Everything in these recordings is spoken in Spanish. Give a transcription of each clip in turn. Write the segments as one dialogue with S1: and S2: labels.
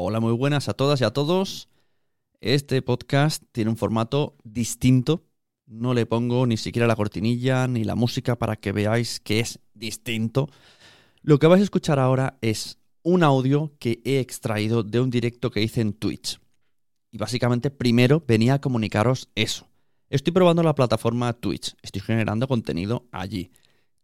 S1: Hola, muy buenas a todas y a todos. Este podcast tiene un formato distinto. No le pongo ni siquiera la cortinilla ni la música para que veáis que es distinto. Lo que vais a escuchar ahora es un audio que he extraído de un directo que hice en Twitch. Y básicamente primero venía a comunicaros eso. Estoy probando la plataforma Twitch. Estoy generando contenido allí.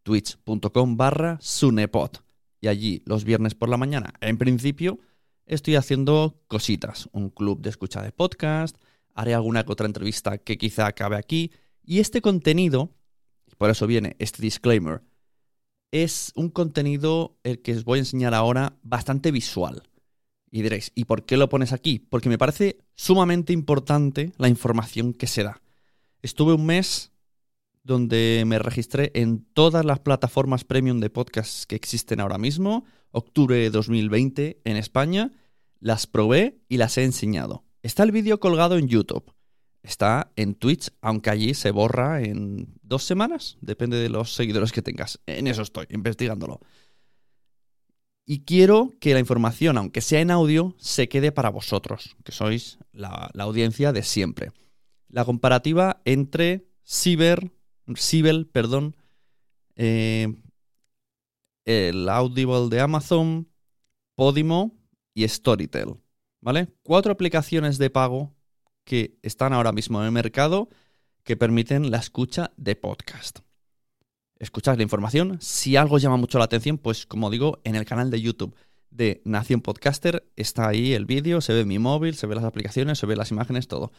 S1: Twitch.com barra Sunepod. Y allí los viernes por la mañana, en principio, estoy haciendo cositas. Un club de escucha de podcast. Haré alguna que otra entrevista que quizá acabe aquí. Y este contenido, por eso viene este disclaimer, es un contenido el que os voy a enseñar ahora bastante visual. Y diréis, ¿y por qué lo pones aquí? Porque me parece sumamente importante la información que se da. Estuve un mes donde me registré en todas las plataformas premium de podcasts que existen ahora mismo, octubre de 2020 en España, las probé y las he enseñado. Está el vídeo colgado en YouTube. Está en Twitch, aunque allí se borra en dos semanas, depende de los seguidores que tengas. En eso estoy, investigándolo. Y quiero que la información, aunque sea en audio, se quede para vosotros, que sois la, audiencia de siempre. La comparativa entre Ciber, Sibel, perdón, eh, el Audible de Amazon, Podimo y Storytel. ¿Vale? Cuatro aplicaciones de pago que están ahora mismo en el mercado que permiten la escucha de podcast. Escuchad la información. Si algo llama mucho la atención, pues como digo, en el canal de YouTube de Nación Podcaster está ahí el vídeo, se ve mi móvil, se ve las aplicaciones, se ve las imágenes, todo.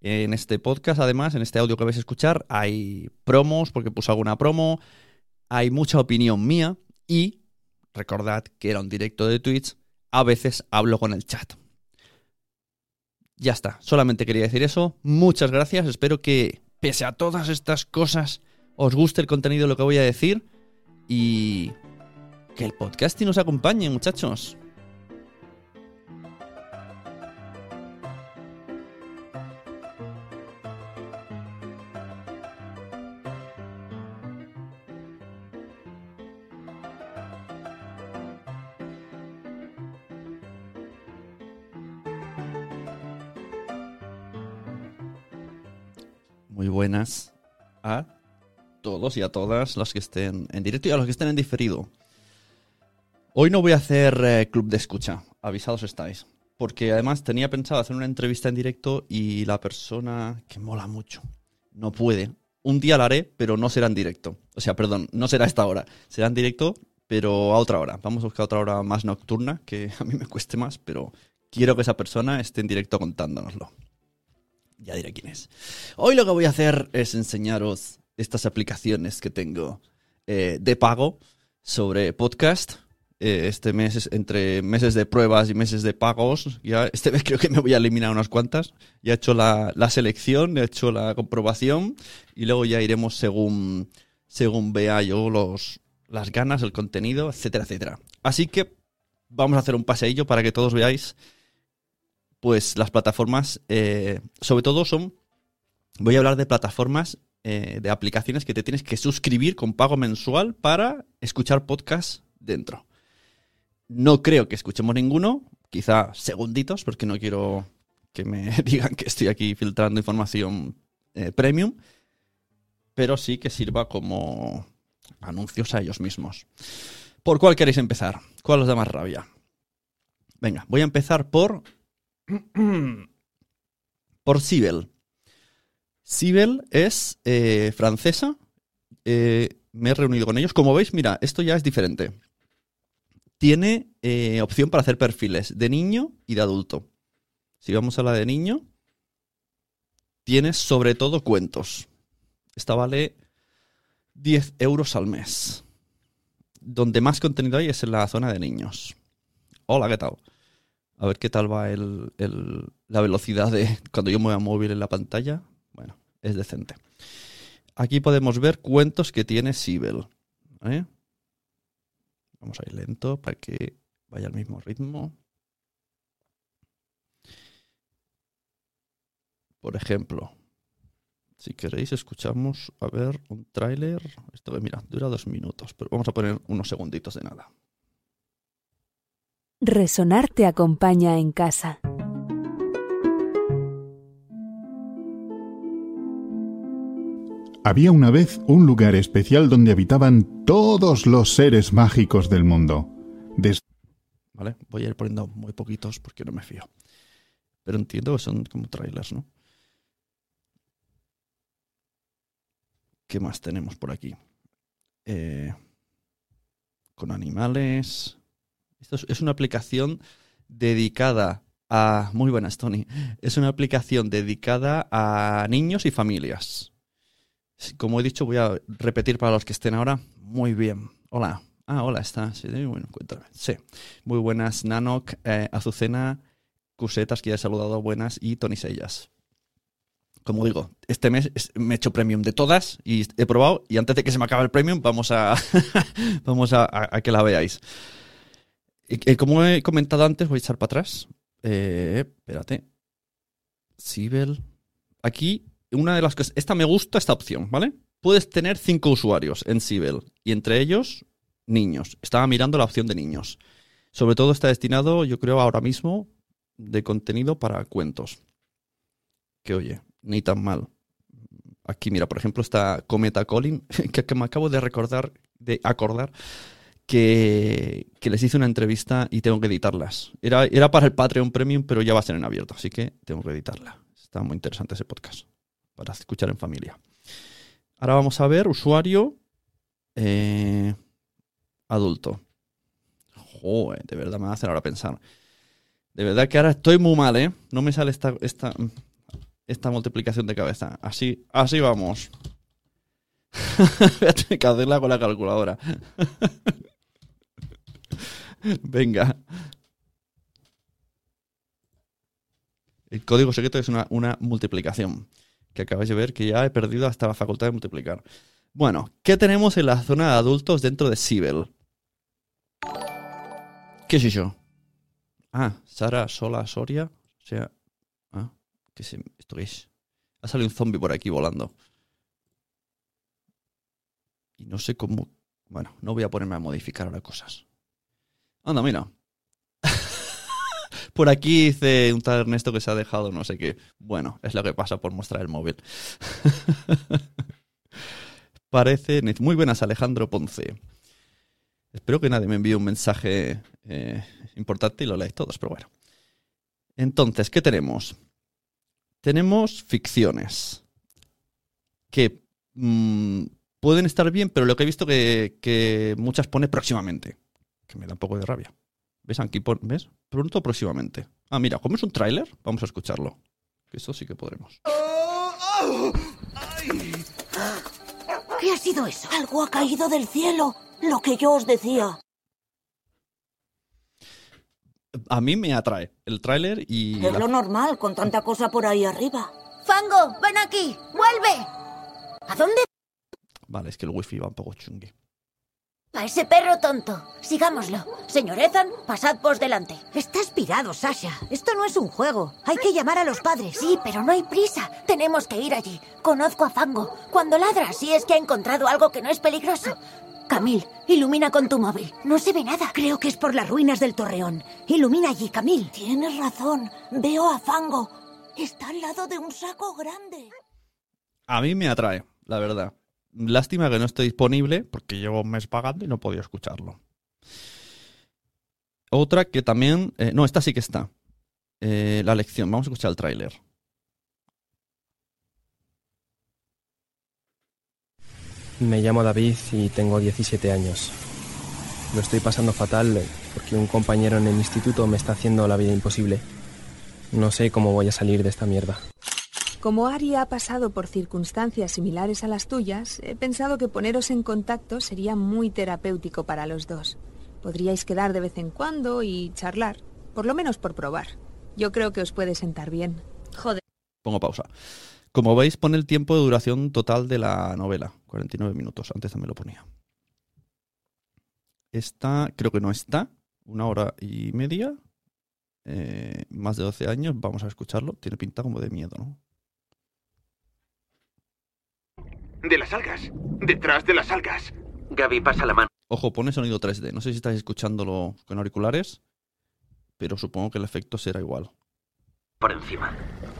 S1: En este podcast, además, en este audio que vais a escuchar, hay promos, porque puse alguna promo, hay mucha opinión mía y recordad que era un directo de Twitch, a veces hablo con el chat. Ya está, solamente quería decir eso. Muchas gracias, espero que pese a todas estas cosas os guste el contenido de lo que voy a decir y que el podcasting nos acompañe, muchachos. Y a todas los que estén en directo y a los que estén en diferido. Hoy no voy a hacer eh, club de escucha, avisados estáis. Porque además tenía pensado hacer una entrevista en directo y la persona que mola mucho no puede. Un día la haré, pero no será en directo. O sea, perdón, no será a esta hora. Será en directo, pero a otra hora. Vamos a buscar otra hora más nocturna, que a mí me cueste más, pero quiero que esa persona esté en directo contándonoslo. Ya diré quién es. Hoy lo que voy a hacer es enseñaros estas aplicaciones que tengo eh, de pago sobre podcast. Eh, este mes, es entre meses de pruebas y meses de pagos, ya este mes creo que me voy a eliminar unas cuantas. Ya he hecho la, la selección, he hecho la comprobación y luego ya iremos según, según vea yo los, las ganas, el contenido, etcétera, etcétera. Así que vamos a hacer un paseillo para que todos veáis pues las plataformas, eh, sobre todo son, voy a hablar de plataformas, eh, de aplicaciones que te tienes que suscribir con pago mensual para escuchar podcasts dentro. No creo que escuchemos ninguno, quizá segunditos, porque no quiero que me digan que estoy aquí filtrando información eh, premium, pero sí que sirva como anuncios a ellos mismos. ¿Por cuál queréis empezar? ¿Cuál os da más rabia? Venga, voy a empezar por por Sibel. Sibel es eh, francesa. Eh, me he reunido con ellos. Como veis, mira, esto ya es diferente. Tiene eh, opción para hacer perfiles de niño y de adulto. Si vamos a la de niño, tiene sobre todo cuentos. Esta vale 10 euros al mes. Donde más contenido hay es en la zona de niños. Hola, ¿qué tal? A ver qué tal va el, la velocidad de cuando yo mueva móvil en la pantalla. Es decente. Aquí podemos ver cuentos que tiene Sibel. Vamos a ir lento para que vaya al mismo ritmo. Por ejemplo, si queréis, escuchamos a ver un tráiler. Esto, mira, dura dos minutos, pero vamos a poner unos segunditos de nada.
S2: Resonar te acompaña en casa.
S3: Había una vez un lugar especial donde habitaban todos los seres mágicos del mundo.
S1: ¿Vale? Voy a ir poniendo muy poquitos porque no me fío. Pero entiendo que son como trailers, ¿no? ¿Qué más tenemos por aquí? Eh, con animales. Esto es, es una aplicación dedicada a... Muy buenas, Tony. Es una aplicación dedicada a niños y familias. Como he dicho, voy a repetir para los que estén ahora. Muy bien. Hola. Ah, hola, está. Sí, bueno, cuéntame. Sí. Muy buenas, Nanok, eh, Azucena, Cusetas, que ya he saludado, buenas, y Tony Sellas. Como digo, este mes es- me he hecho premium de todas y he probado. Y antes de que se me acabe el premium, vamos a, vamos a, que la veáis. Y como he comentado antes, voy a echar para atrás. Eh, espérate. Sibel. Aquí, una de las cosas. Esta me gusta, esta opción, ¿vale? Puedes tener cinco usuarios en Sibel y entre ellos niños. Estaba mirando la opción de niños. Sobre todo está destinado, yo creo, ahora mismo de contenido para cuentos. Que oye, ni tan mal. Aquí, mira, por ejemplo, está Cometa Colin, que, me acabo de recordar, de acordar, que, que les hice una entrevista y tengo que editarlas. Era, era para el Patreon Premium, pero ya va a ser en abierto, así que tengo que editarla. Está muy interesante ese podcast para escuchar en familia. Ahora vamos a ver usuario eh, adulto. Joder, de verdad me hacer ahora pensar. De verdad que ahora estoy muy mal, ¿eh? No me sale esta, esta, esta multiplicación de cabeza. Así, así vamos. Voy a que hacerla con la calculadora. Venga. El código secreto es una, una multiplicación. Que acabáis de ver que ya he perdido hasta la facultad de multiplicar. Bueno, ¿qué tenemos en la zona de adultos dentro de Sibel? ¿Qué es eso? Ah, Sara Sola Soria. O sea. Ah, ¿qué es esto? qué es? Ha salido un zombie por aquí volando. Y no sé cómo. Bueno, no voy a ponerme a modificar ahora cosas. Anda, mira. Por aquí dice un tal Ernesto que se ha dejado no sé qué. Bueno, es lo que pasa por mostrar el móvil. Parece. Muy buenas, Alejandro Ponce. Espero que nadie me envíe un mensaje eh, importante y lo leáis todos, pero bueno. Entonces, ¿qué tenemos? Tenemos ficciones que mm, pueden estar bien, pero lo que he visto que, que muchas pone próximamente, que me da un poco de rabia. ¿Ves? Aquí ¿ves? Pronto próximamente. Ah, mira, como es un tráiler, vamos a escucharlo. Que eso sí que podremos.
S4: ¿Qué ha sido eso? Algo ha caído del cielo. Lo que yo os decía.
S1: A mí me atrae el tráiler y...
S4: Es
S1: la-
S4: lo normal con tanta cosa por ahí arriba.
S5: Fango, ven aquí, vuelve. ¿A dónde
S1: Vale, es que el wifi va un poco chungui.
S5: Va ese perro tonto? Sigámoslo. Señor Ethan, pasad por delante.
S4: Estás pirado, Sasha. Esto no es un juego. Hay que llamar a los padres.
S5: Sí, pero no hay prisa. Tenemos que ir allí. Conozco a Fango. Cuando ladra, sí es que ha encontrado algo que no es peligroso. Camil, ilumina con tu móvil. No se ve nada.
S4: Creo que es por las ruinas del torreón. Ilumina allí, Camil. Tienes razón. Veo a Fango. Está al lado de un saco grande.
S1: A mí me atrae, la verdad. Lástima que no esté disponible porque llevo un mes pagando y no podía escucharlo. Otra que también... eh, no, esta sí que está. Eh, la lección. Vamos a escuchar el tráiler.
S6: Me llamo David y tengo 17 años. Lo estoy pasando fatal porque un compañero en el instituto me está haciendo la vida imposible. No sé cómo voy a salir de esta mierda.
S2: Como Ari ha pasado por circunstancias similares a las tuyas, he pensado que poneros en contacto sería muy terapéutico para los dos. Podríais quedar de vez en cuando y charlar, por lo menos por probar. Yo creo que os puede sentar bien.
S5: Joder.
S1: Pongo pausa. Como veis, pone el tiempo de duración total de la novela. 49 minutos. Antes también lo ponía. Esta, creo que no está. Una hora y media. Eh, más de 12 años. Vamos a escucharlo. Tiene pinta como de miedo, ¿no?
S7: De las algas. Detrás de las algas. Gaby, pasa la mano.
S1: Ojo, pone sonido 3D. No sé si estáis escuchándolo con auriculares. pero supongo que el efecto será igual.
S8: Por encima.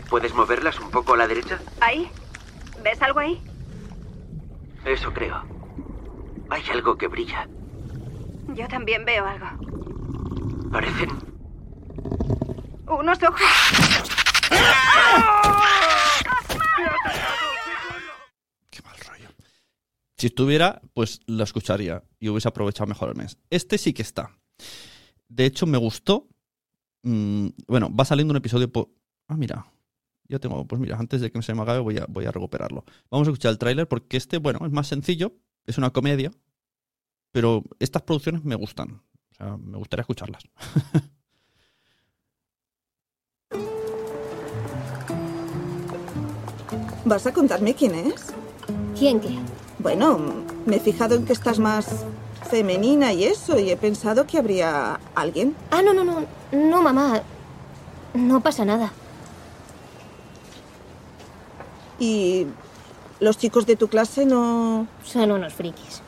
S8: ¿Puedes moverlas un poco a la derecha?
S9: ¿Ahí? ¿Ves algo ahí?
S8: Eso creo. Hay algo que brilla.
S9: Yo también veo algo.
S8: Parecen
S9: Unos ojos.
S1: Qué mal rollo. Si estuviera, pues lo escucharía y hubiese aprovechado mejor el mes. Este sí que está. De hecho, me gustó. Mm, bueno, va saliendo un episodio por... Ah, mira. Ya tengo, pues mira, antes de que se me acabe voy a, voy a recuperarlo. Vamos a escuchar el tráiler porque este, bueno, es más sencillo, es una comedia, pero estas producciones me gustan. O sea, me gustaría escucharlas.
S10: ¿Vas a contarme quién es?
S5: ¿Quién qué?
S10: Bueno, me he fijado en que estás más femenina y eso, y he pensado que habría alguien.
S5: Ah, no, no, no. No, mamá. No pasa nada.
S10: ¿Y los chicos de tu clase no...?
S5: Son unos frikis.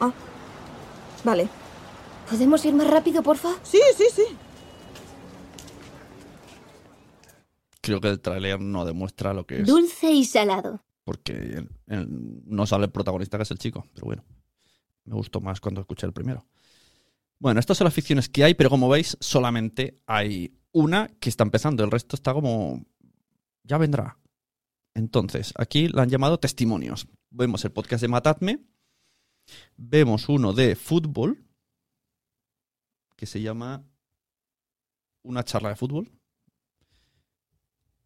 S10: Ah, vale.
S5: ¿Podemos ir más rápido, porfa?
S10: Sí, sí, sí.
S1: Creo que el tráiler no demuestra lo que es.
S5: Dulce y salado.
S1: Porque no sale el protagonista, que es el chico. Pero bueno, me gustó más cuando escuché el primero. Bueno, estas son las ficciones que hay, pero como veis, solamente hay una que está empezando. El resto está como... Ya vendrá. Entonces, aquí la han llamado testimonios. Vemos el podcast de Matadme. Vemos uno de fútbol, que se llama Una charla de fútbol.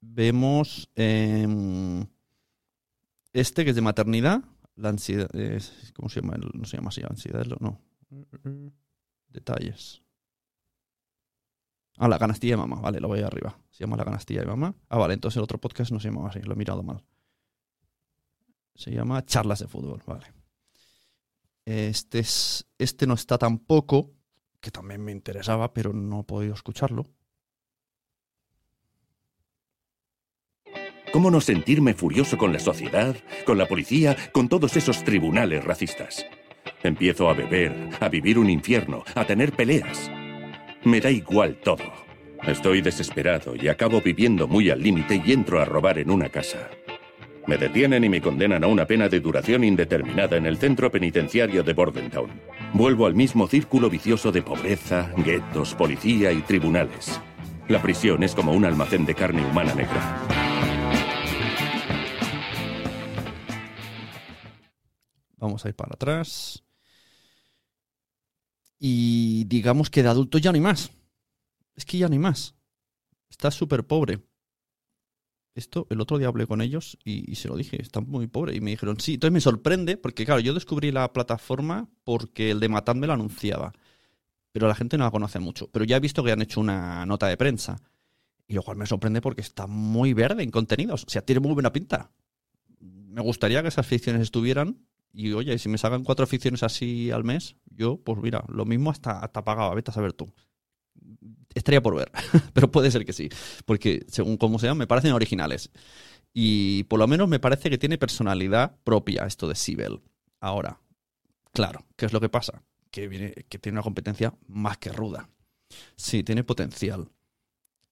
S1: Vemos em, este que es de maternidad, la ansiedad, es- ¿cómo se llama? No se llama así, ansiedad, no. Detalles. Ah, la canastilla de mamá, vale, lo voy arriba. Se llama la canastilla de mamá. Ah, vale, entonces el otro podcast no se llamaba así, lo he mirado mal. Se llama Charlas de Fútbol, vale. Este, es, este no está tampoco, que también me interesaba, pero no he podido escucharlo.
S11: ¿Cómo no sentirme furioso con la sociedad, con la policía, con todos esos tribunales racistas? Empiezo a beber, a vivir un infierno, a tener peleas. Me da igual todo. Estoy desesperado y acabo viviendo muy al límite y entro a robar en una casa. Me detienen y me condenan a una pena de duración indeterminada en el centro penitenciario de Bordentown. Vuelvo al mismo círculo vicioso de pobreza, guetos, policía y tribunales. La prisión es como un almacén de carne humana negra.
S1: Vamos a ir para atrás. Y digamos que de adulto ya no hay más. Es que ya no hay más. Está súper pobre. Esto, el otro día hablé con ellos y, se lo dije, está muy pobre. Y me dijeron, sí, entonces me sorprende, porque claro, yo descubrí la plataforma porque el de Matad me lo anunciaba. Pero la gente no la conoce mucho. Pero ya he visto que han hecho una nota de prensa. Y lo cual me sorprende porque está muy verde en contenidos. O sea, tiene muy buena pinta. Me gustaría que esas ficciones estuvieran. Y oye, si me sacan cuatro ficciones así al mes, yo, pues mira, lo mismo hasta, hasta pagaba, vete a saber tú. Estaría por ver, pero puede ser que sí. Porque según cómo sean, me parecen originales. Y por lo menos me parece que tiene personalidad propia esto de Sibel. Ahora, claro, ¿qué es lo que pasa? Que, viene, que tiene una competencia más que ruda. Sí, tiene potencial.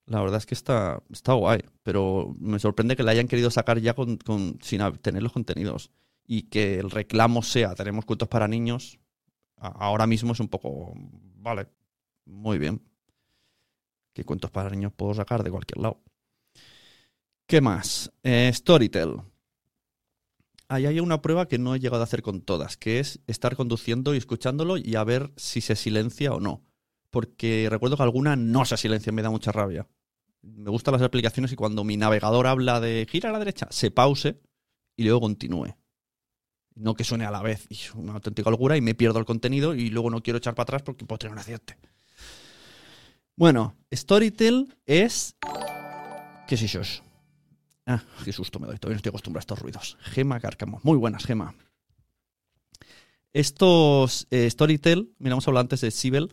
S1: La verdad es que está, está guay, pero me sorprende que la hayan querido sacar ya con, con- sin tener los contenidos. Y que el reclamo sea, tenemos cuentos para niños, ahora mismo es un poco, vale, muy bien. ¿Qué cuentos para niños puedo sacar de cualquier lado? ¿Qué más? Eh, Storytel. Ahí hay una prueba que no he llegado a hacer con todas, que es estar conduciendo y escuchándolo y a ver si se silencia o no. Porque recuerdo que alguna no se silencia, me da mucha rabia. Me gustan las aplicaciones y cuando mi navegador habla de gira a la derecha, se pause y luego continúe. No que suene a la vez. Y es una auténtica locura y me pierdo el contenido y luego no quiero echar para atrás porque puedo tener un accidente. Bueno, Storytel es... ¿Qué es eso? Ah, qué susto me doy. Todavía no estoy acostumbrado a estos ruidos. Gema Cárcamo. Muy buenas, Gema. Estos eh, Storytel, mira, hemos antes de Sibel,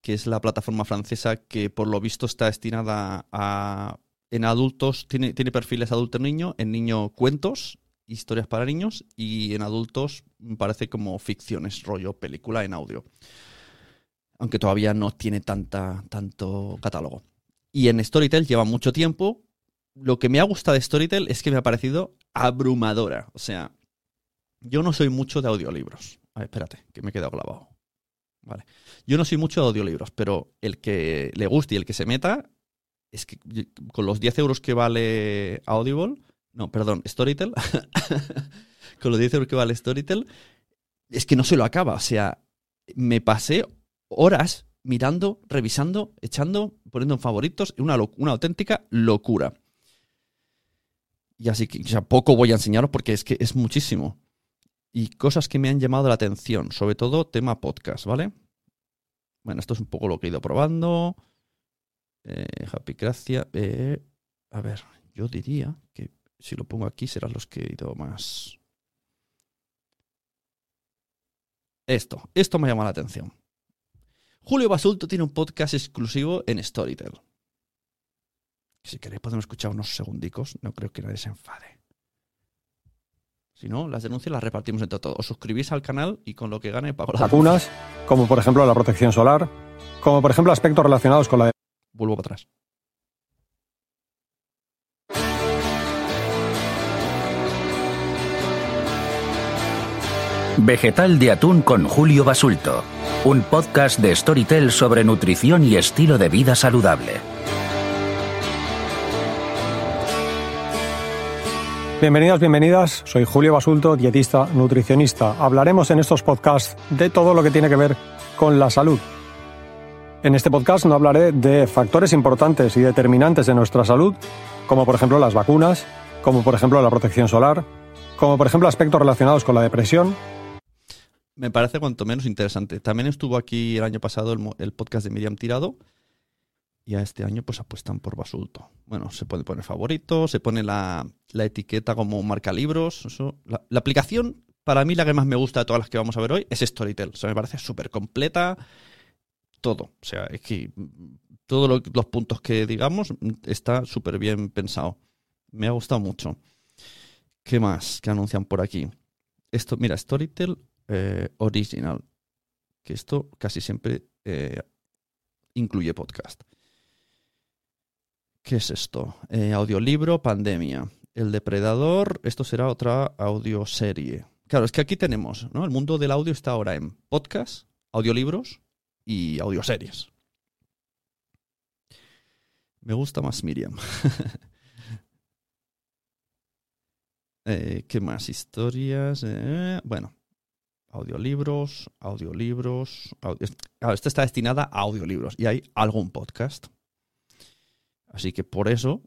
S1: que es la plataforma francesa que por lo visto está destinada a en adultos, tiene, tiene perfiles adulto-niño, en niño cuentos, historias para niños, y en adultos parece como ficciones, rollo película en audio. aunque todavía no tiene tanta, tanto catálogo. Y en Storytel lleva mucho tiempo. Lo que me ha gustado de Storytel es que me ha parecido abrumadora. O sea, yo no soy mucho de audiolibros. A ver, espérate, que me he quedado clavado. Vale. Yo no soy mucho de audiolibros, pero el que le guste y el que se meta, es que con los 10 euros que vale Audible, no, perdón, Storytel, con los 10 euros que vale Storytel, es que no se lo acaba. O sea, me pasé horas mirando, revisando, echando, poniendo en favoritos, una, una auténtica locura. Y así que, sea, poco voy a enseñaros porque es que es muchísimo. Y cosas que me han llamado la atención, sobre todo tema podcast, ¿vale? Bueno, esto es un poco lo que he ido probando. Eh, Happy Gracia. Eh, a ver, yo diría que si lo pongo aquí serán los que he ido más. Esto, esto me llama la atención. Julio Basulto tiene un podcast exclusivo en Storytel. Si queréis podemos escuchar unos segundicos, no creo que nadie se enfade. Si no, las denuncias las repartimos entre todos. Os suscribís al canal y con lo que gane pago las
S12: vacunas, como por ejemplo la protección solar, como por ejemplo aspectos relacionados con la...
S1: Vuelvo para atrás.
S13: Vegetal de atún con Julio Basulto, un podcast de Storytel sobre nutrición y estilo de vida saludable.
S12: Bienvenidas, bienvenidas. Soy Julio Basulto, dietista, nutricionista. Hablaremos en estos podcasts de todo lo que tiene que ver con la salud. En este podcast no hablaré de factores importantes y determinantes de nuestra salud, como por ejemplo las vacunas, como por ejemplo la protección solar, como por ejemplo aspectos relacionados con la depresión,
S1: me parece cuanto menos interesante. También estuvo aquí el año pasado el, podcast de Miriam Tirado. Y a este año pues apuestan por Basulto. Bueno, se puede poner favorito, se pone la, etiqueta como marca libros. La, aplicación, para mí la que más me gusta de todas las que vamos a ver hoy, es Storytel. O sea, me parece súper completa. Todo. O sea, es que todos los puntos que digamos está súper bien pensado. Me ha gustado mucho. ¿Qué más que anuncian por aquí? Esto, mira, Storytel eh, original, que esto casi siempre eh, incluye podcast. ¿Qué es esto? Eh, audiolibro, pandemia. El depredador, esto será otra audioserie. Claro, es que aquí tenemos, ¿no? El mundo del audio está ahora en podcast, audiolibros y audioseries. Me gusta más Miriam. ¿Qué más? Historias. bueno, audiolibros, audiolibros. esta está destinada a audiolibros y hay algún podcast. Así que por eso,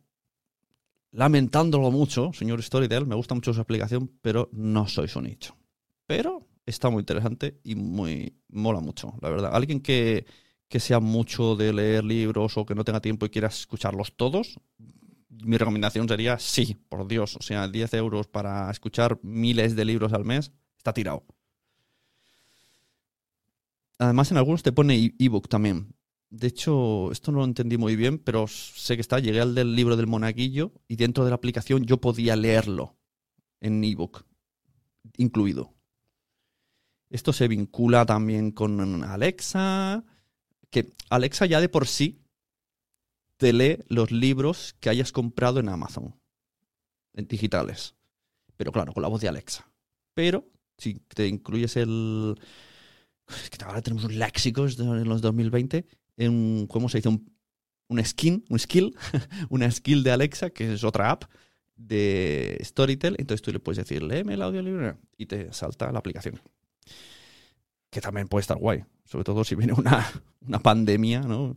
S1: lamentándolo mucho, señor Storytel, me gusta mucho su aplicación, pero no soy su nicho. Pero está muy interesante y muy mola mucho, la verdad. Alguien que, que sea mucho de leer libros o que no tenga tiempo y quiera escucharlos todos, mi recomendación sería sí, por Dios. O sea, 10 euros para escuchar miles de libros al mes está tirado. Además, en algunos te pone ebook también. De hecho, esto no lo entendí muy bien, pero sé que está. Llegué al del libro del monaguillo y dentro de la aplicación yo podía leerlo en ebook, incluido. Esto se vincula también con Alexa, que Alexa ya de por sí te lee los libros que hayas comprado en Amazon, en digitales. Pero claro, con la voz de Alexa. Pero si te incluyes el, que ahora tenemos un léxico en los 2020, en, ¿cómo se dice? Un, skin, un skill, una skill de Alexa, que es otra app de Storytel. Entonces tú le puedes decir, léeme el audiolibro y te salta la aplicación. Que también puede estar guay, sobre todo si viene una, una pandemia, ¿no?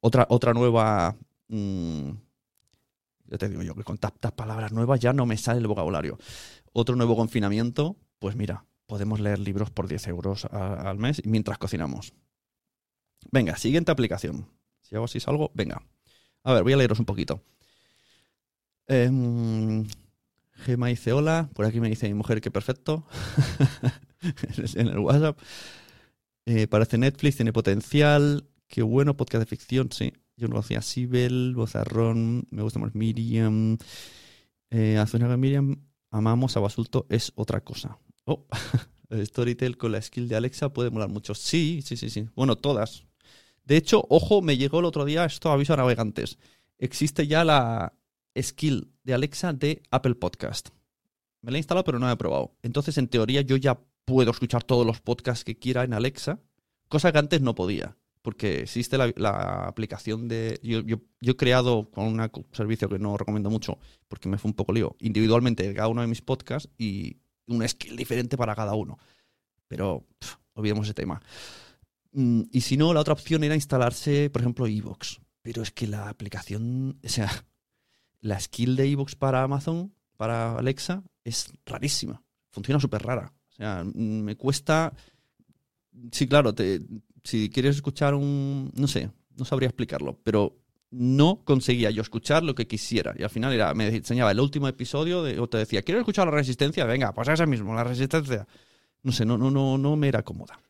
S1: Otra, otra nueva... Mm, ya te digo yo que con tantas palabras nuevas ya no me sale el vocabulario. Otro nuevo confinamiento, pues mira, podemos leer libros por 10 euros al mes mientras cocinamos. Venga, siguiente aplicación. Si hago así salgo, venga. A ver, voy a leeros un poquito. Eh, Gema dice hola. Por aquí me dice mi mujer que perfecto. en el WhatsApp. Eh, parece Netflix, tiene potencial. Qué bueno, podcast de ficción, sí. Yo no hacía Sibel, Bozarrón, me gusta más Miriam. Eh, Azúcar Miriam, amamos a Basulto, es otra cosa. Oh, Storytel con la skill de Alexa puede molar mucho. Sí, sí, sí, sí. Bueno, todas. De hecho, ojo, me llegó el otro día esto aviso a navegantes. Existe ya la skill de Alexa de Apple Podcast. Me la he instalado, pero no la he probado. Entonces, en teoría, yo ya puedo escuchar todos los podcasts que quiera en Alexa, cosa que antes no podía. Porque existe la, la aplicación de. Yo, yo- yo he creado con un servicio que no recomiendo mucho, porque me fue un poco lío, individualmente cada uno de mis podcasts y una skill diferente para cada uno. Pero olvidemos ese tema. Mm, Y si no, la otra opción era instalarse, por ejemplo, Evox. Pero es que la aplicación, o sea, la skill de Evox para Amazon, para Alexa, es rarísima. Funciona súper rara. O sea, mm, me cuesta. Sí, claro, si quieres escuchar un. No sé, no sabría explicarlo, pero no conseguía yo escuchar lo que quisiera. Y al final era, me enseñaba el último episodio de, o te decía, ¿quieres escuchar la resistencia? Venga, pues ese mismo, la resistencia. No sé, no, no, no, no me era cómoda.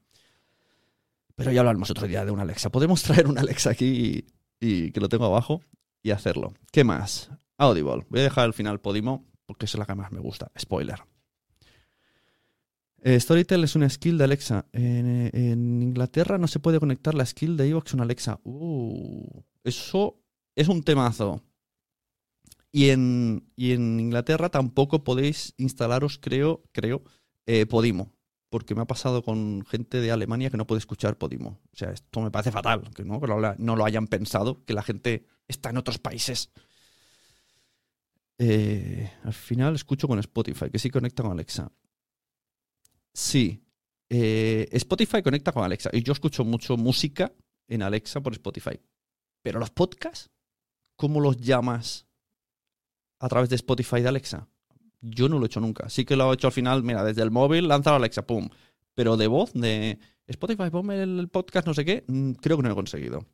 S1: Pero ya hablaremos otro día de una Alexa. Podemos traer una Alexa aquí y, que lo tengo abajo y hacerlo. ¿Qué más? Audible. Voy a dejar al final Podimo porque es la que más me gusta. Spoiler. Eh, Storytel es una skill de Alexa. En, Inglaterra no se puede conectar la skill de Evox una Alexa. Uh, eso es un temazo. Y en, y en Inglaterra tampoco podéis instalaros, creo, creo, eh, Podimo. Porque me ha pasado con gente de Alemania que no puede escuchar Podimo. O sea, esto me parece fatal, que no, lo- no lo hayan pensado, que la gente está en otros países. Eh, al final escucho con Spotify, que sí conecta con Alexa. Sí. eh, Spotify conecta con Alexa. Y yo escucho mucho música en Alexa por Spotify. Pero los podcasts, ¿cómo los llamas a través de Spotify de Alexa? Yo no lo he hecho nunca. Sí que lo he hecho al final, mira, desde el móvil, lanzar Alexa, pum. Pero de voz, de Spotify, ponme el podcast, no sé qué, mm, creo que no he conseguido.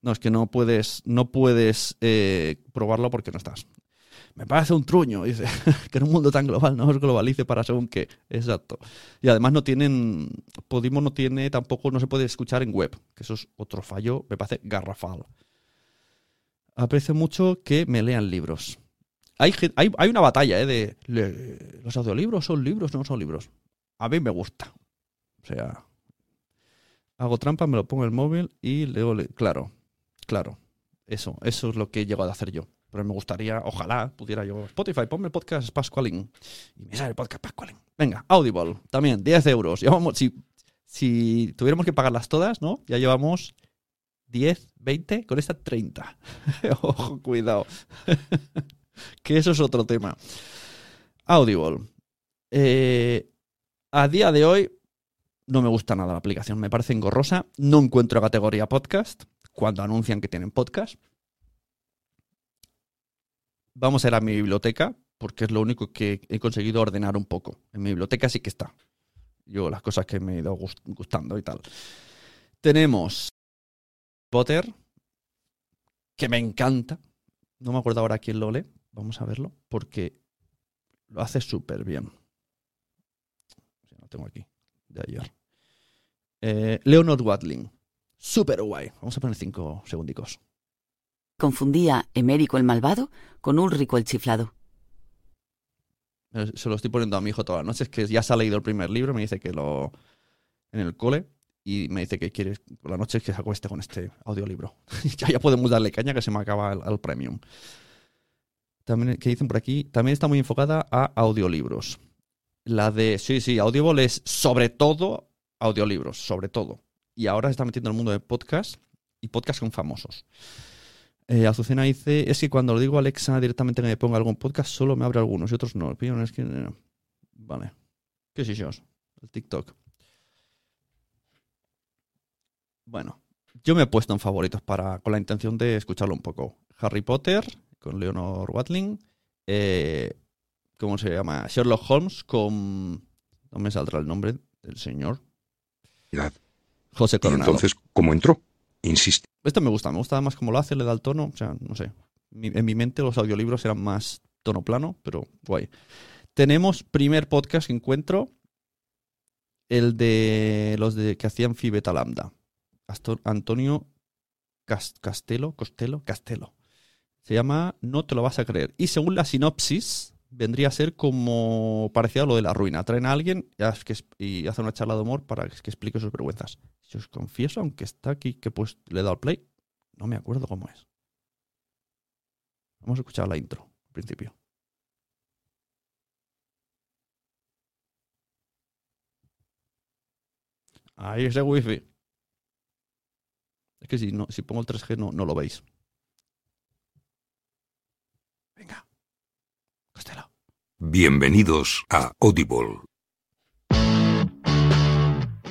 S1: No, es que no puedes, no puedes eh, probarlo porque no estás. Me parece un truño, dice, que en un mundo tan global no os globalice para según qué. Exacto. Y además no tienen, Podimo no tiene, tampoco no se puede escuchar en web, que eso es otro fallo, me parece garrafal. Aprecio mucho que me lean libros. Hay, hay, hay una batalla ¿eh? de los audiolibros son libros, no son libros. A mí me gusta. O sea, hago trampa, me lo pongo en el móvil y leo. le- Claro, claro. Eso, eso es lo que he llegado a hacer yo. Pero me gustaría, ojalá pudiera yo. Spotify, ponme el podcast Pascualín. Y me sale el podcast Pascualín. Venga, Audible, también, 10 euros. Llevamos, si, si tuviéramos que pagarlas todas, ¿no? Ya llevamos 10, 20, con esta 30. Ojo, cuidado. que eso es otro tema. Audible. Eh, a día de hoy no me gusta nada la aplicación, me parece engorrosa. No encuentro categoría podcast cuando anuncian que tienen podcast. Vamos a ir a mi biblioteca porque es lo único que he conseguido ordenar un poco. En mi biblioteca sí que está. Yo las cosas que me he ido gust- gustando y tal. Tenemos Potter, que me encanta. No me acuerdo ahora quién lo lee. Vamos a verlo, porque lo hace súper bien. Sí, Lo tengo aquí, de ayer. Eh, Leonard Watling. Súper guay. Vamos a poner cinco segundicos.
S14: Confundía Emérico el malvado con Ulrico el chiflado.
S1: Eh, Se lo estoy poniendo a mi hijo todas las noches, que ya se ha leído el primer libro, me dice que lo... en el cole, y me dice que quiere por la noche que se acueste con este audiolibro. ya, ya podemos darle caña que se me acaba el, premium. También, que dicen por aquí, también está muy enfocada a audiolibros. La de, sí, sí, Audible es sobre todo audiolibros, sobre todo. Y ahora se está metiendo en el mundo de podcast y podcast con famosos. Eh, Azucena dice, es que cuando lo digo a Alexa directamente que me ponga algún podcast, solo me abre algunos y otros no. El pillo es que... eh, Vale. ¿Qué sé yo? El TikTok. Bueno, yo me he puesto en favoritos para, con la intención de escucharlo un poco. Harry Potter, con Leonor Watling. eh, ¿Cómo se llama? Sherlock Holmes con... No me saldrá el nombre del señor. José
S15: Y
S1: Coronado.
S15: entonces, ¿cómo entró? Insiste.
S1: Esto me gusta, me gusta más cómo lo hace, le da el tono. O sea, no sé. En mi mente los audiolibros eran más tono plano, pero guay. Tenemos primer podcast que encuentro, el de los de que hacían Phi Beta Lambda. Astor- Antonio Cas- Castelo, Costello, Castelo. Se llama No te lo vas a creer. Y según la sinopsis, vendría a ser como parecido a lo de la ruina. Traen a alguien y haz- que es- y hace una charla de humor para que explique sus vergüenzas. Os confieso, aunque está aquí que pues le he dado play, no me acuerdo cómo es. Vamos a escuchar la intro, al principio. Ahí ese wifi. Es que si, no, si pongo el 3G no, no lo veis. Venga. Costello.
S15: Bienvenidos a Audible.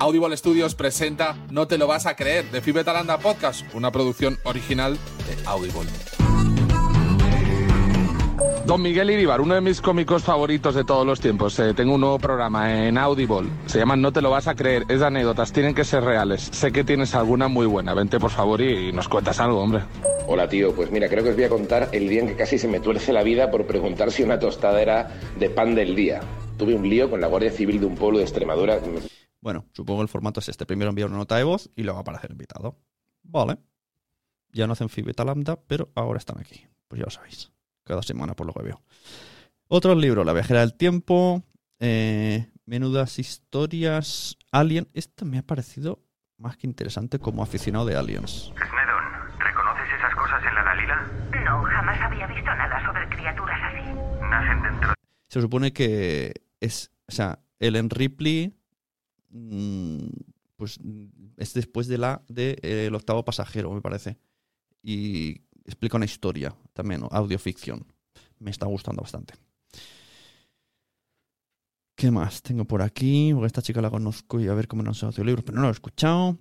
S16: Audible Studios presenta No te lo vas a creer de Fibetalanda Podcast, una producción original de Audible. Don Miguel Iribar, uno de mis cómicos favoritos de todos los tiempos. Eh, tengo un nuevo programa en Audible. Se llama No te lo vas a creer. Es de anécdotas, tienen que ser reales. Sé que tienes alguna muy buena. Vente por favor y nos cuentas algo, hombre.
S17: Hola tío, pues mira, creo que os voy a contar el día en que casi se me tuerce la vida por preguntar si una tostada era de pan del día. Tuve un lío con la Guardia Civil de un pueblo de Extremadura.
S1: Bueno, supongo el formato es este. Primero enviar una nota de voz y luego aparecer invitado. Vale. Ya no hacen Fibeta Lambda, pero ahora están aquí. Pues ya lo sabéis. Cada semana, por lo que veo. Otro libro, La viajera del tiempo. eh, menudas historias. Alien. Este me ha parecido más que interesante como aficionado de Aliens.
S8: Snedon, ¿reconoces esas cosas en la Dalila?
S9: No, jamás había visto nada sobre criaturas así.
S8: Nacen dentro
S1: Se supone que es. O sea, Ellen Ripley. Mm, Pues mm, es después de la de eh, El octavo pasajero, me parece. Y explica una historia también, audioficción. Me está gustando bastante. ¿Qué más tengo por aquí? Porque esta chica la conozco y a ver cómo no sé audiolibros, pero no lo he escuchado.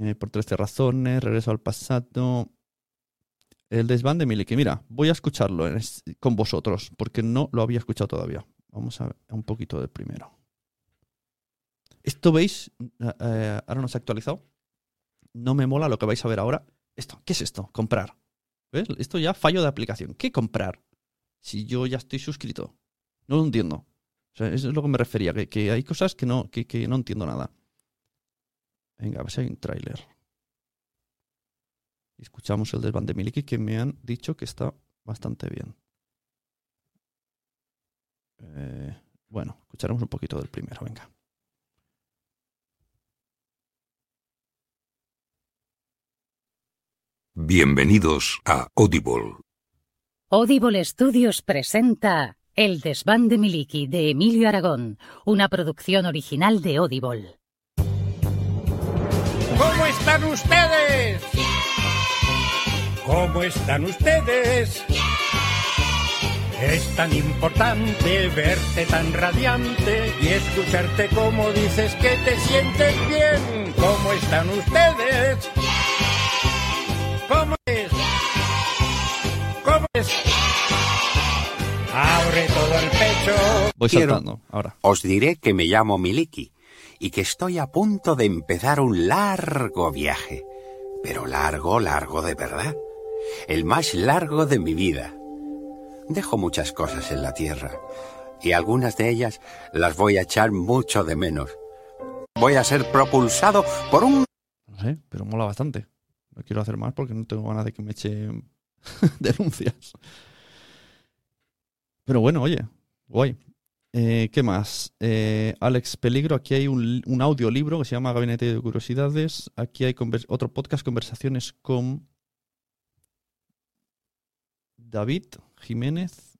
S1: Eh, por 13 razones, regreso al pasado. El desván de Miliki. Mira, voy a escucharlo es- con vosotros, porque no lo había escuchado todavía. Vamos a ver un poquito del primero. Esto veis, Eh, eh, ahora no se ha actualizado. No me mola lo que vais a ver ahora. Esto, ¿qué es esto? Comprar. ¿Ves? Esto ya fallo de aplicación. ¿Qué comprar? Si yo ya estoy suscrito. No lo entiendo. Eso es lo que me refería, que, hay cosas que no, que no entiendo nada. Venga, a ver si hay un tráiler. Escuchamos el desván de Miliki que me han dicho que está bastante bien. Eh, bueno, escucharemos un poquito del primero, venga.
S15: Bienvenidos a Audible.
S18: Audible Studios presenta El desván de Miliki de Emilio Aragón, una producción original de Audible.
S19: ¿Cómo están ustedes? ¿Cómo están ustedes? Es tan importante verte tan radiante y escucharte como dices que te sientes bien. ¿Cómo están ustedes? ¿Cómo es? ¿Cómo es? Abre todo el pecho.
S1: Voy
S20: Quiero-
S1: saltando ahora.
S20: Os diré que me llamo Miliki y que estoy a punto de empezar un largo viaje. Pero largo, largo de verdad. El más largo de mi vida. Dejo muchas cosas en la tierra y algunas de ellas las voy a echar mucho de menos. Voy a ser propulsado por un...
S1: No sé, pero mola bastante. No quiero hacer más porque no tengo ganas de que me echen denuncias. Pero bueno, oye, guay. Eh, ¿Qué más? Eh, Alex Peligro, aquí hay un, audiolibro que se llama Gabinete de Curiosidades. Aquí hay otro podcast, conversaciones con David Jiménez,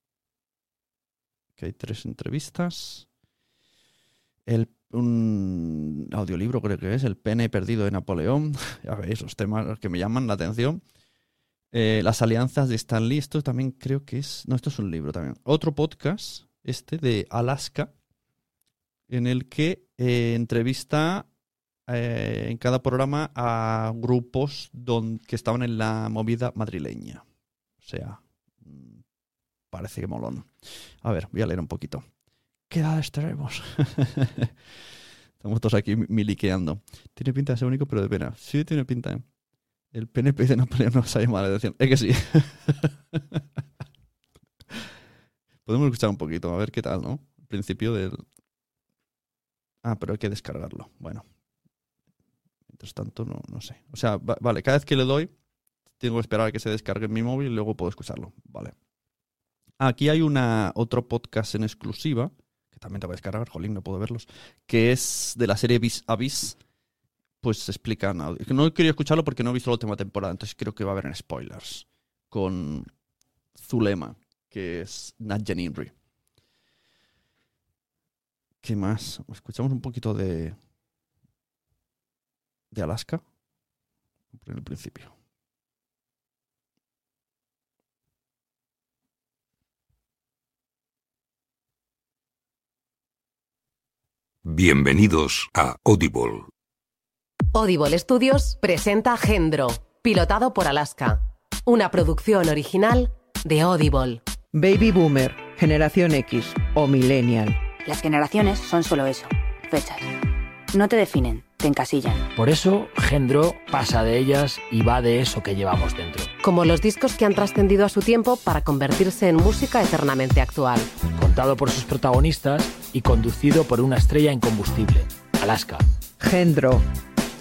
S1: que hay tres entrevistas. El, un audiolibro creo que es, El pene perdido de Napoleón. ya veis, los temas que me llaman la atención. Eh, las alianzas de Stan Lee, esto también creo que es... No, esto es un libro también. Otro podcast, este de Alaska, en el que eh, entrevista eh, en cada programa a grupos que estaban en la movida madrileña. O sea, mm, parece que molón. A ver, voy a leer un poquito. ¿Qué edades tenemos? Estamos todos aquí miliqueando. Tiene pinta de ser único, pero de pena. Sí, tiene pinta. ¿eh? El PNP de Napoleón nos ha llamado la atención. Es que sí. Podemos escuchar un poquito, a ver qué tal, ¿no? El principio del... Ah, pero hay que descargarlo. Bueno. Mientras tanto, no, no sé. O sea, va- vale, cada vez que le doy, tengo que esperar a que se descargue en mi móvil y luego puedo escucharlo. Vale. Aquí hay una otro podcast en exclusiva, también te voy a descargar, jolín, no puedo verlos, que es de la serie Vis a Vis, pues explican. No querido escucharlo porque no he visto la última temporada, entonces creo que va a haber en spoilers. Con Zulema, que es Nadja Nimri. ¿Qué más? Escuchamos un poquito de. de Alaska. Por el principio.
S15: Bienvenidos a Audible.
S21: Audible Studios presenta Gendro, pilotado por Alaska. Una producción original de Audible.
S22: Baby Boomer, Generación X o Millennial.
S23: Las generaciones son solo eso, fechas. No te definen, te encasillan.
S24: Por eso, Gendro pasa de ellas y va de eso que llevamos dentro.
S21: Como los discos que han trascendido a su tiempo para convertirse en música eternamente actual.
S24: Contado por sus protagonistas y conducido por una estrella incombustible, Alaska.
S22: Gendro.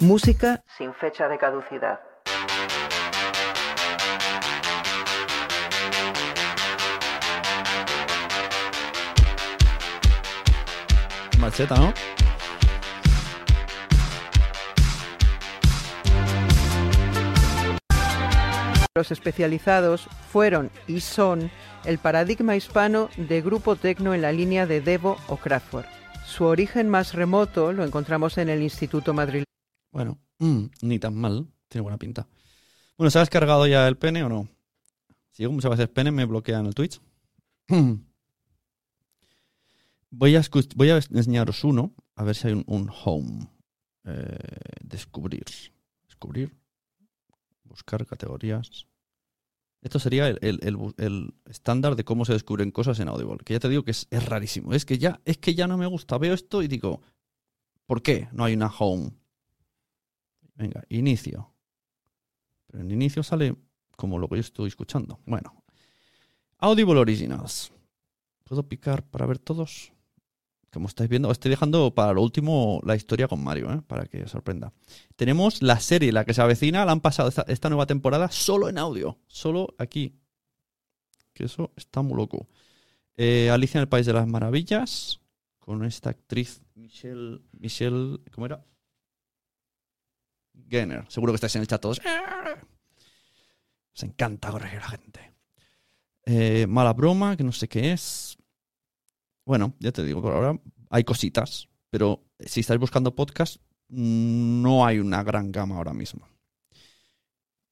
S22: Música sin fecha de caducidad.
S1: Macheta, ¿no?
S22: Especializados fueron y son el paradigma hispano de grupo tecno en la línea de Devo o Kraftwerk. Su origen más remoto lo encontramos en el Instituto Madrileño.
S1: Bueno, mm, ni tan mal. Tiene buena pinta. Bueno, ¿se has cargado ya el pene o no? Si digo muchas veces pene, me bloquean el Twitch. voy, a enseñaros uno, a ver si hay un, un home. Eh, descubrir. Descubrir. Buscar categorías. Esto sería el, el- el estándar de cómo se descubren cosas en Audible. Que ya te digo que es, es rarísimo. Es que ya, es que ya no me gusta. Veo esto y digo, ¿por qué no hay una home? Venga, inicio. Pero en inicio sale como lo que yo estoy escuchando. Bueno. Audible Originals. ¿Puedo picar para ver todos? Como estáis viendo, estoy dejando para lo último la historia con Mario, ¿eh? para que os sorprenda. Tenemos la serie, la que se avecina, la han pasado esta, nueva temporada solo en audio, solo aquí. Que eso está muy loco. Eh, Alicia en el País de las Maravillas, con esta actriz Michelle, Michelle, ¿cómo era? Genner. Seguro que estáis en el chat todos. Os encanta corregir a la gente. Eh, mala broma, que no sé qué es. Bueno, ya te digo, por ahora hay cositas, pero si estáis buscando podcast, no hay una gran gama ahora mismo.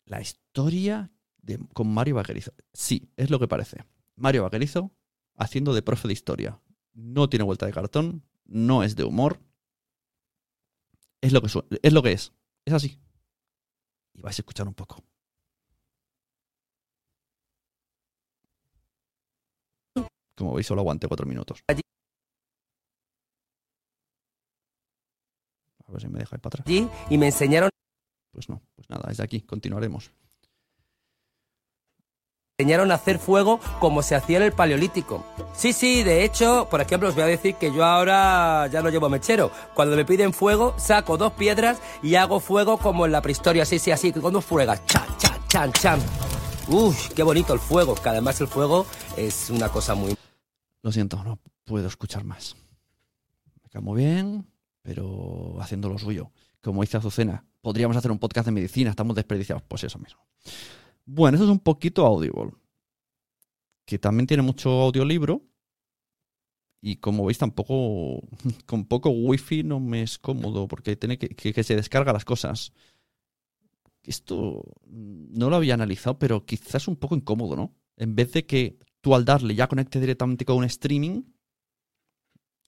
S1: La historia de, con Mario Vaquerizo. Sí, es lo que parece. Mario Vaquerizo haciendo de profe de historia. No tiene vuelta de cartón, no es de humor. Es lo que, es, lo que es. Es así. Y vais a escuchar un poco. Como veis, solo aguanté cuatro minutos. A ver si me dejáis para atrás.
S25: allí y me enseñaron,
S1: Pues no, pues nada, desde aquí continuaremos.
S25: enseñaron a hacer fuego como se hacía en el paleolítico. Sí, sí, de hecho, por ejemplo, os voy a decir que yo ahora ya no llevo mechero. Cuando me piden fuego, saco dos piedras y hago fuego como en la prehistoria, sí, sí, así, con dos fuegas. Chan, chan, chan, chan. Uy, qué bonito el fuego, que además el fuego es una cosa muy...
S1: Lo siento, no puedo escuchar más. Me cae muy bien, pero haciendo lo suyo. Como dice Azucena, podríamos hacer un podcast de medicina, estamos desperdiciados. Pues eso mismo. Bueno, eso es un poquito Audible. Que también tiene mucho audiolibro. Y como veis, tampoco. Con poco wifi no me es cómodo. Porque tiene que se descarga las cosas. Esto no lo había analizado, pero quizás un poco incómodo, ¿no? En vez de que tú al darle ya conecte directamente con un streaming,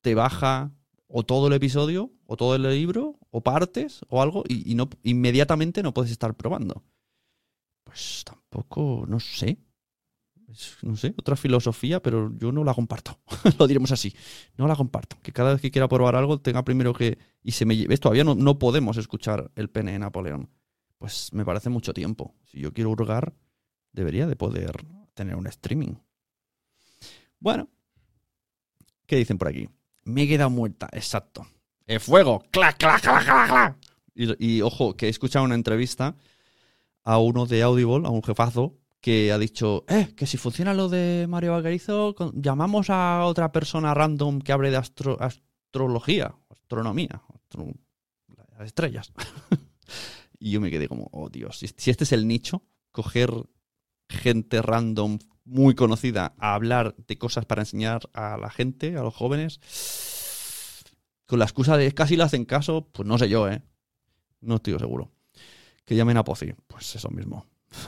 S1: te baja o todo el episodio, o todo el libro, o partes, o algo, y, no inmediatamente no puedes estar probando. Pues tampoco, no sé. No sé, otra filosofía, pero yo no la comparto. Lo diremos así. No la comparto. Que cada vez que quiera probar algo tenga primero que. Y se me lleve. Todavía no, no podemos escuchar el pene de Napoleón. Pues me parece mucho tiempo. Si yo quiero hurgar, debería de poder tener un streaming. Bueno. ¿Qué dicen por aquí? Me he quedado muerta, exacto. ¡El fuego! ¡Clac, clac, clac, clac, clac! Y, y ojo, que he escuchado una entrevista a uno de Audible, a un jefazo, que ha dicho, eh, que si funciona lo de Mario Vaquerizo, llamamos a otra persona random que hable de astro- astrología, astronomía. astro- las estrellas. y yo me quedé como, oh Dios, si, este es el nicho, coger gente random muy conocida a hablar de cosas para enseñar a la gente, a los jóvenes, con la excusa de casi le hacen caso, pues no sé yo, ¿eh? No estoy seguro. Que llamen a Pozi, pues eso mismo.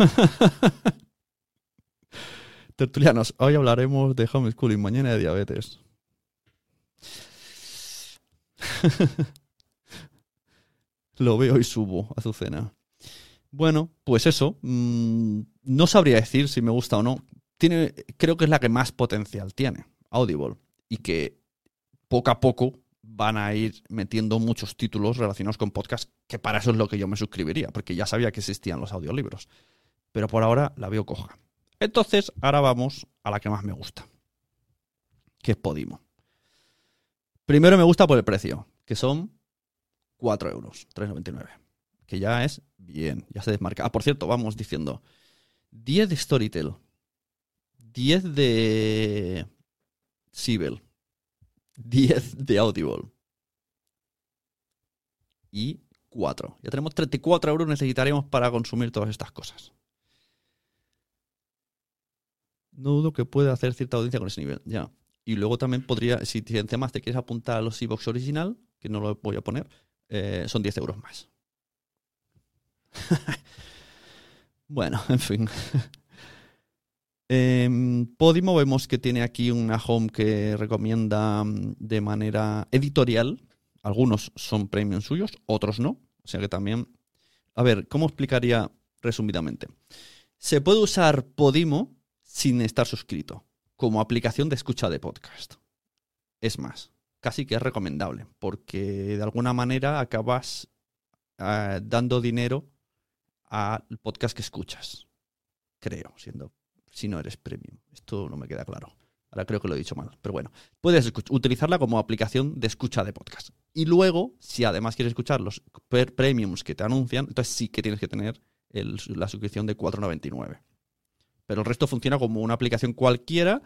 S1: Tertulianos, hoy hablaremos de homeschooling, mañana de diabetes. Lo veo y subo, Azucena. Bueno, pues eso. mm, no sabría decir si me gusta o no. Tiene, creo que es la que más potencial tiene, Audible. Y que poco a poco van a ir metiendo muchos títulos relacionados con podcast, que para eso es lo que yo me suscribiría, porque ya sabía que existían los audiolibros. Pero por ahora la veo coja. Entonces, ahora vamos a la que más me gusta, que es Podimo. Primero me gusta por el precio, que son 4 euros, 3,99. Que ya es bien, ya se desmarca. Ah, por cierto, vamos diciendo 10 de Storytel, 10 de Sibel, 10 de Audible y 4. Ya tenemos 34 euros necesitaremos para consumir todas estas cosas. No dudo que pueda hacer cierta audiencia con ese nivel, ya. Y luego también podría, si encima te quieres apuntar a los e-box original, que no lo voy a poner, eh, son 10 euros más. bueno, en fin. En Podimo vemos que tiene aquí una home que recomienda mm, de manera editorial. Algunos son premium suyos, otros no. O sea que también... A ver, ¿cómo explicaría resumidamente? Se puede usar Podimo sin estar suscrito, como aplicación de escucha de podcast. Es más, casi que es recomendable, porque de alguna manera acabas eh, dando dinero al podcast que escuchas. Creo, siendo si no eres premium. Esto no me queda claro. Ahora creo que lo he dicho mal, pero bueno. Puedes utilizarla como aplicación de escucha de podcast. Y luego, si además quieres escuchar los premiums que te anuncian, entonces sí que tienes que tener la suscripción de 4,99. Pero el resto funciona como una aplicación cualquiera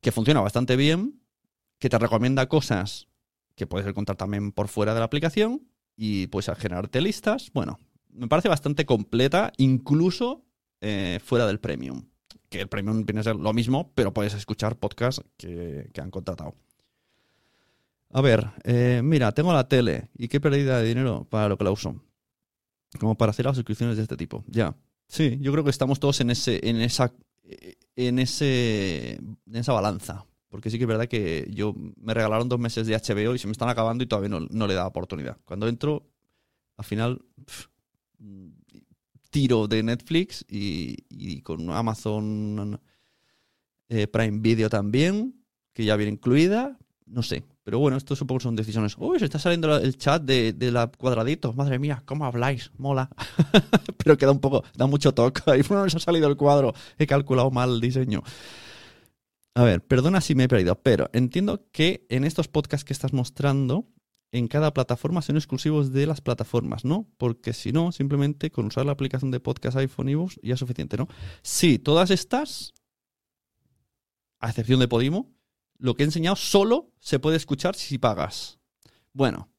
S1: que funciona bastante bien, que te recomienda cosas que puedes encontrar también por fuera de la aplicación y puedes generarte listas. Bueno, me parece bastante completa, incluso eh, fuera del premium. Que el premium viene a ser lo mismo, pero puedes escuchar podcasts que, que han contratado. A ver, eh, mira, tengo la tele y qué pérdida de dinero para lo que la uso. Como para hacer las suscripciones de este tipo. Ya. Sí, yo creo que estamos todos en ese, en esa, en ese, en esa balanza. Porque sí que es verdad que yo me regalaron dos meses de HBO y se me están acabando y todavía no, le da oportunidad. Cuando entro, al final tiro de Netflix y, con Amazon eh, Prime Video también, que ya viene incluida. No sé. Pero bueno, esto supongo son decisiones. Uy, se está saliendo el chat de, la cuadraditos. Madre mía, ¿cómo habláis? Mola. Pero queda un poco, da mucho toque. Ahí no se ha salido el cuadro. He calculado mal el diseño. A ver, perdona si me he perdido, pero entiendo que en estos podcasts que estás mostrando, en cada plataforma son exclusivos de las plataformas, ¿no? Porque si no, simplemente con usar la aplicación de podcast iPhone y iVoox ya es suficiente, ¿no? Sí, todas estas, a excepción de Podimo, lo que he enseñado solo se puede escuchar si pagas. Bueno,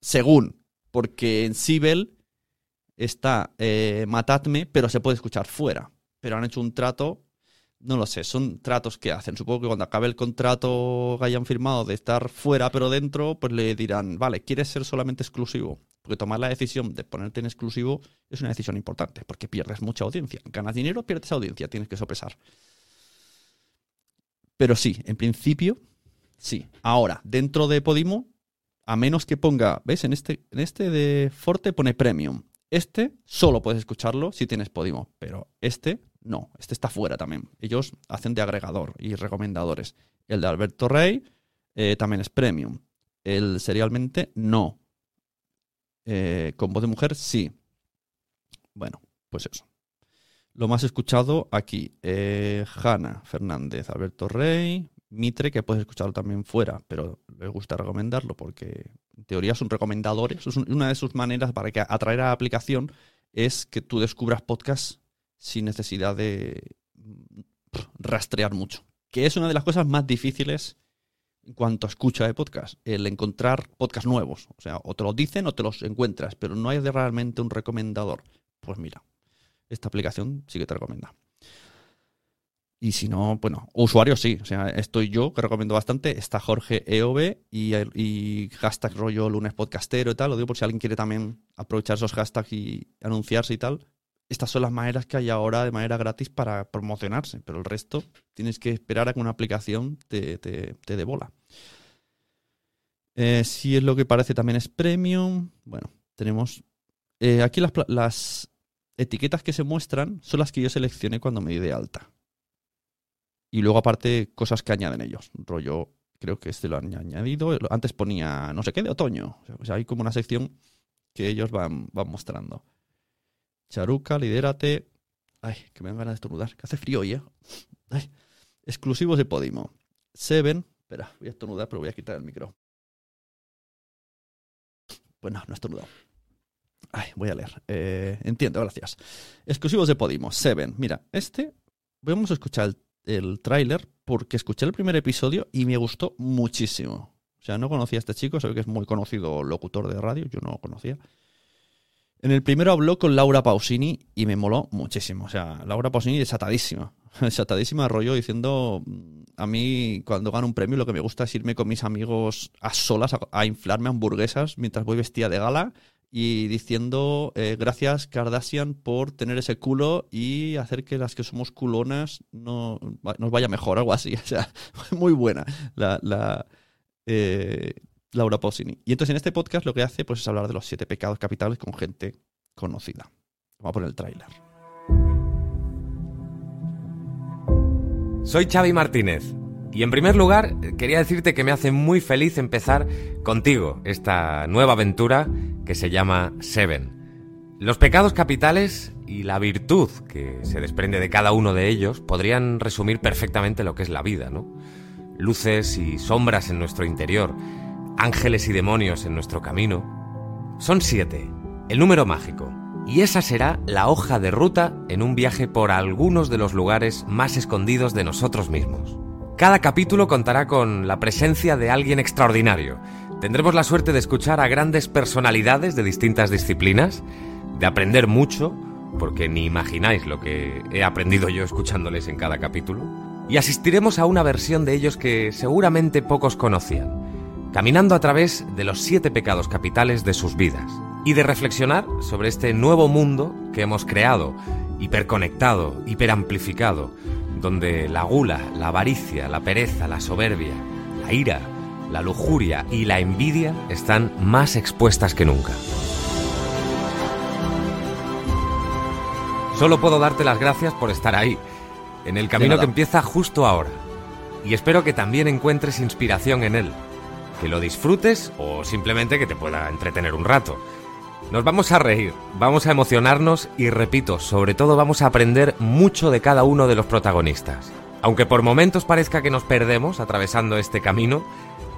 S1: según, porque en Sibel está eh, Matadme, pero se puede escuchar fuera. Pero han hecho un trato, no lo sé, son tratos que hacen. Supongo que cuando acabe el contrato que hayan firmado de estar fuera pero dentro, pues le dirán, vale, ¿quieres ser solamente exclusivo? Porque tomar la decisión de ponerte en exclusivo es una decisión importante, porque pierdes mucha audiencia. Ganas dinero, pierdes audiencia, tienes que sopesar. Pero sí, en principio, sí. Ahora, dentro de Podimo, a menos que ponga, ¿ves? En este, en este de Forte pone Premium. Este solo puedes escucharlo si tienes Podimo, pero este no, este está fuera también. Ellos hacen de agregador y recomendadores. El de Alberto Rey eh, también es Premium. El serialmente no. Eh, con voz de mujer sí. Bueno, pues eso. Lo más escuchado aquí, eh, Hanna Fernández, Alberto Rey, Mitre, que puedes escucharlo también fuera, pero les gusta recomendarlo porque en teoría son recomendadores. Es un- una de sus maneras para que atraer a la aplicación es que tú descubras podcasts sin necesidad de mm, rastrear mucho. Que es una de las cosas más difíciles en cuanto a escucha de podcast, el encontrar podcasts nuevos. O sea, o te los dicen o te los encuentras, pero no hay realmente un recomendador. Pues mira, esta aplicación sí que te recomienda. Y si no, bueno, usuarios sí. O sea, estoy yo, que recomiendo bastante. Está Jorge EOB y, y hashtag rollo lunes podcastero y tal. Lo digo por si alguien quiere también aprovechar esos hashtags y anunciarse y tal. Estas son las maneras que hay ahora de manera gratis para promocionarse. Pero el resto tienes que esperar a que una aplicación te, te, te dé bola. Eh, si es lo que parece, también es premium. Bueno, tenemos. eh, aquí las, las etiquetas que se muestran son las que yo seleccioné cuando me di de alta. Y luego, aparte, cosas que añaden ellos. Rollo, creo que este lo han añadido. Antes ponía no sé qué de otoño. O sea, hay como una sección que ellos van, van mostrando. Charuca, lidérate. Ay, que me dan ganas de estornudar. Que hace frío ¿eh? Ay. Exclusivos de Podimo. Seven. Espera, voy a estornudar, pero voy a quitar el micro. Pues no, no he estornudado. Ay, voy a leer. Eh, entiendo, gracias. Exclusivos de Podimo. Seven. Mira, este. Vamos a escuchar el, el tráiler porque escuché el primer episodio y me gustó muchísimo. O sea, no conocía a este chico, sé que es muy conocido locutor de radio, yo no lo conocía. En el primero habló con Laura Pausini y me moló muchísimo. O sea, Laura Pausini desatadísima. Desatadísima rollo diciendo, mm, a mí cuando gano un premio lo que me gusta es irme con mis amigos a solas a, inflarme hamburguesas mientras voy vestida de gala y diciendo eh, gracias Kardashian por tener ese culo y hacer que las que somos culonas no, nos vaya mejor, algo así. O sea, muy buena la, la, eh, Laura Pausini. Y entonces en este podcast lo que hace pues, es hablar de los siete pecados capitales con gente conocida. Vamos a poner el tráiler.
S26: Soy Xavi Martínez y en primer lugar quería decirte que me hace muy feliz empezar contigo esta nueva aventura que se llama Seven. Los pecados capitales y la virtud que se desprende de cada uno de ellos podrían resumir perfectamente lo que es la vida, ¿no? Luces y sombras en nuestro interior, ángeles y demonios en nuestro camino. Son siete, el número mágico, y esa será la hoja de ruta en un viaje por algunos de los lugares más escondidos de nosotros mismos. Cada capítulo contará con la presencia de alguien extraordinario. Tendremos la suerte de escuchar a grandes personalidades de distintas disciplinas, de aprender mucho, porque ni imagináis lo que he aprendido yo escuchándoles en cada capítulo, y asistiremos a una versión de ellos que seguramente pocos conocían, caminando a través de los siete pecados capitales de sus vidas y de reflexionar sobre este nuevo mundo que hemos creado, hiperconectado, hiperamplificado, donde la gula, la avaricia, la pereza, la soberbia, la ira, la lujuria y la envidia están más expuestas que nunca. Solo puedo darte las gracias por estar ahí, en el camino que empieza justo ahora. Y espero que también encuentres inspiración en él, que lo disfrutes o simplemente que te pueda entretener un rato. Nos vamos a reír, vamos a emocionarnos y repito, sobre todo vamos a aprender mucho de cada uno de los protagonistas. Aunque por momentos parezca que nos perdemos atravesando este camino,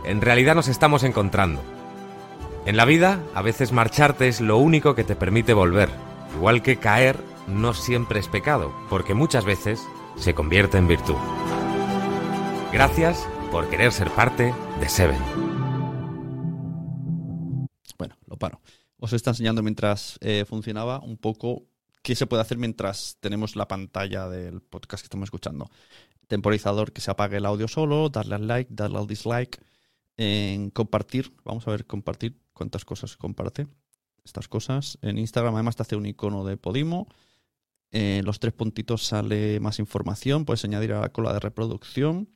S26: en realidad nos estamos encontrando. En la vida, a veces marcharte es lo único que te permite volver, igual que caer no siempre es pecado, porque muchas veces se convierte en virtud. Gracias por querer ser parte de Seven.
S1: Lo paro. Os está enseñando mientras eh, funcionaba un poco qué se puede hacer mientras tenemos la pantalla del podcast que estamos escuchando. Temporizador que se apague el audio solo, darle al like, darle al dislike, en compartir. Vamos a ver compartir cuántas cosas comparte. Estas cosas. En Instagram además te hace un icono de Podimo. En los tres puntitos sale más información. Puedes añadir a la cola de reproducción.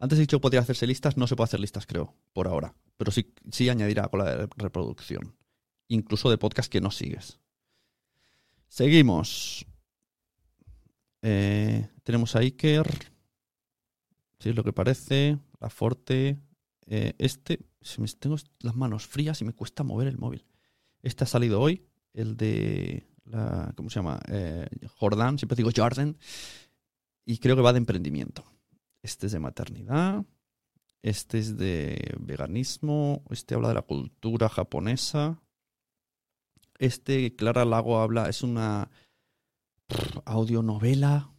S1: Antes he dicho podría hacerse listas, no se puede hacer listas, creo, por ahora. Pero sí, sí añadir a la cola de reproducción. Incluso de podcast que no sigues. Seguimos. Eh, tenemos a Iker. Si es lo que parece. La Forte. Eh, este. Me, tengo las manos frías y me cuesta mover el móvil. Este ha salido hoy. El de. La, ¿Cómo se llama? Eh, Jordan. Siempre digo Jordan. Y creo que va de emprendimiento. Este es de maternidad. Este es de veganismo. Este habla de la cultura japonesa. Este, Clara Lago habla, es una audionovela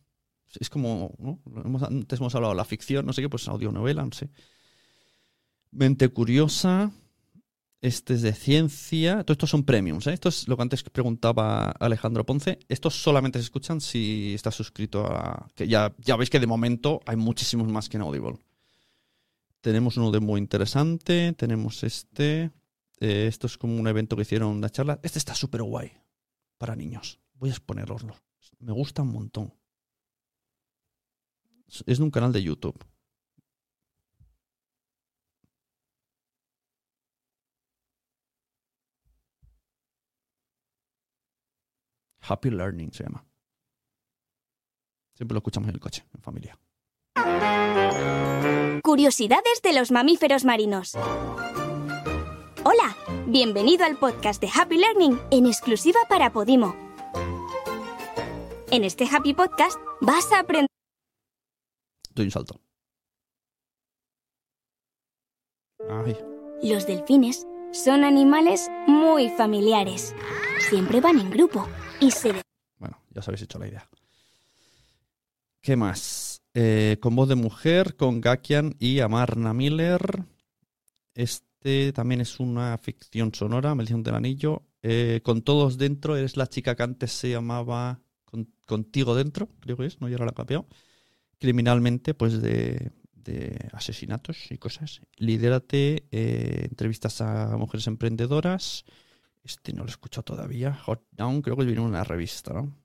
S1: Es como, antes hemos hablado de la ficción, no sé qué, pues audionovela, no sé. Mente curiosa. Este es de ciencia. Todo estos son premiums, ¿eh? Esto es lo que antes preguntaba Alejandro Ponce. Estos solamente se escuchan si estás suscrito a... Que ya, ya veis que de momento hay muchísimos más que en Audible. Tenemos uno de muy interesante. Tenemos este. Eh, esto es como un evento que hicieron una charla. Este está súper guay para niños. Voy a exponeroslo. Me gusta un montón. Es de un canal de YouTube. Happy Learning se llama. Siempre lo escuchamos en el coche, en familia.
S27: Curiosidades de los mamíferos marinos. Hola, bienvenido al podcast de Happy Learning en exclusiva para Podimo. En este Happy Podcast vas a aprender
S1: Doy un salto. Ay,
S27: los delfines son animales muy familiares. Siempre van en grupo
S1: bueno, ya os habéis hecho la idea. ¿Qué más? Eh, con voz de mujer, con Gakian y Amarna Miller. Este también es una ficción sonora, Maldición del Anillo. Eh, con todos dentro, eres la chica que antes se llamaba Con- Contigo Dentro, creo que es, no, ya la cambiado. Criminalmente, pues de, de asesinatos y cosas. Lidérate, eh, entrevistas a mujeres emprendedoras. Este no lo he escuchado todavía. Hot Down, creo que viene en una revista, ¿no?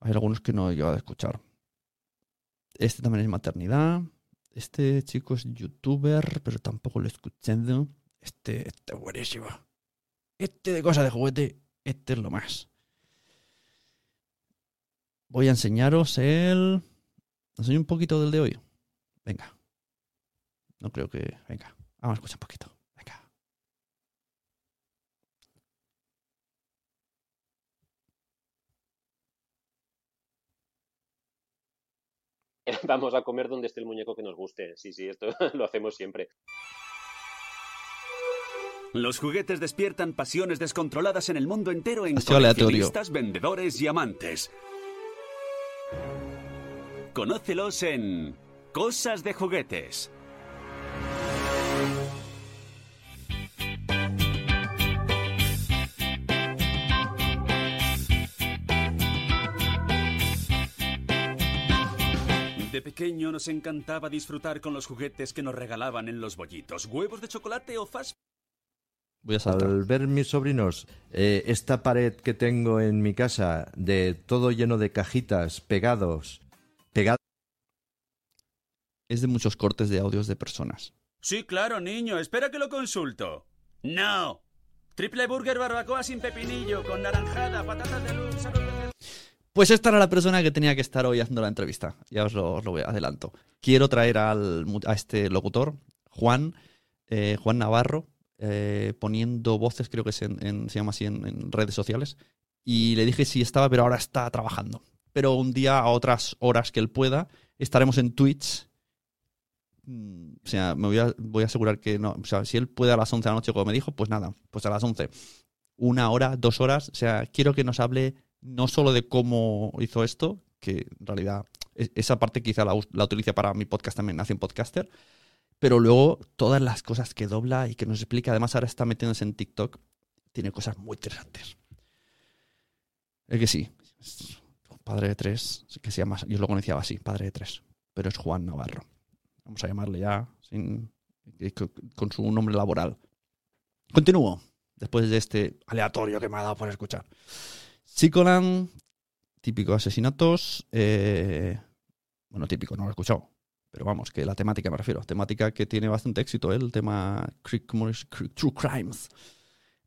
S1: Hay algunos que no he llegado a escuchar. Este también es maternidad. Este chico es youtuber, pero tampoco lo he escuchado. Este, este es buenísimo. Este de cosas de juguete, este es lo más. Voy a enseñaros el... ¿Os enseño un poquito del de hoy? Venga. No creo que... Venga, vamos a escuchar un poquito.
S28: Vamos a comer donde esté el muñeco que nos guste. Sí, sí, esto lo hacemos siempre.
S29: Los juguetes despiertan pasiones descontroladas en el mundo entero en coleccionistas, vendedores y amantes. Conócelos en Cosas de Juguetes. De pequeño nos encantaba disfrutar con los juguetes que nos regalaban en los bollitos. Huevos de chocolate o fast
S1: Voy a saltar.
S30: Al ver mis sobrinos, eh, esta pared que tengo en mi casa, de todo lleno de cajitas, pegados, pegados.
S1: Es de muchos cortes de audios de personas.
S29: Sí, claro, niño. Espera que lo consulto. No. Triple burger barbacoa sin pepinillo, con naranjada, patatas de luz,
S1: Pues esta era la persona que tenía que estar hoy haciendo la entrevista. Ya os lo, os adelanto. Quiero traer al, a este locutor, Juan, eh, Juan Navarro, eh, poniendo voces, creo que es en- en- se llama así en, en redes sociales. Y le dije si estaba, pero ahora está trabajando. Pero un día, a otras horas que él pueda, estaremos en Twitch. Mm, O sea, me voy a, voy a asegurar que no. O sea, si él puede a las 11 de la noche, como me dijo, pues nada, pues a las 11. Una hora, dos horas. O sea, quiero que nos hable no solo de cómo hizo esto, que en realidad e- esa parte quizá la, la utilice para mi podcast también, Nación Podcaster, pero luego todas las cosas que dobla y que nos explica, además ahora está metiéndose en TikTok, tiene cosas muy interesantes. Es que sí, padre de tres, que se llama, yo lo conocía así, padre de tres, pero es Juan Navarro. Vamos a llamarle ya sin, con su nombre laboral. Continúo, después de este aleatorio que me ha dado por escuchar. Psicolan, típico asesinatos. eh, bueno, típico, no lo he escuchado. Pero vamos, que la temática me refiero. Temática que tiene bastante éxito, ¿eh? el tema True Crimes.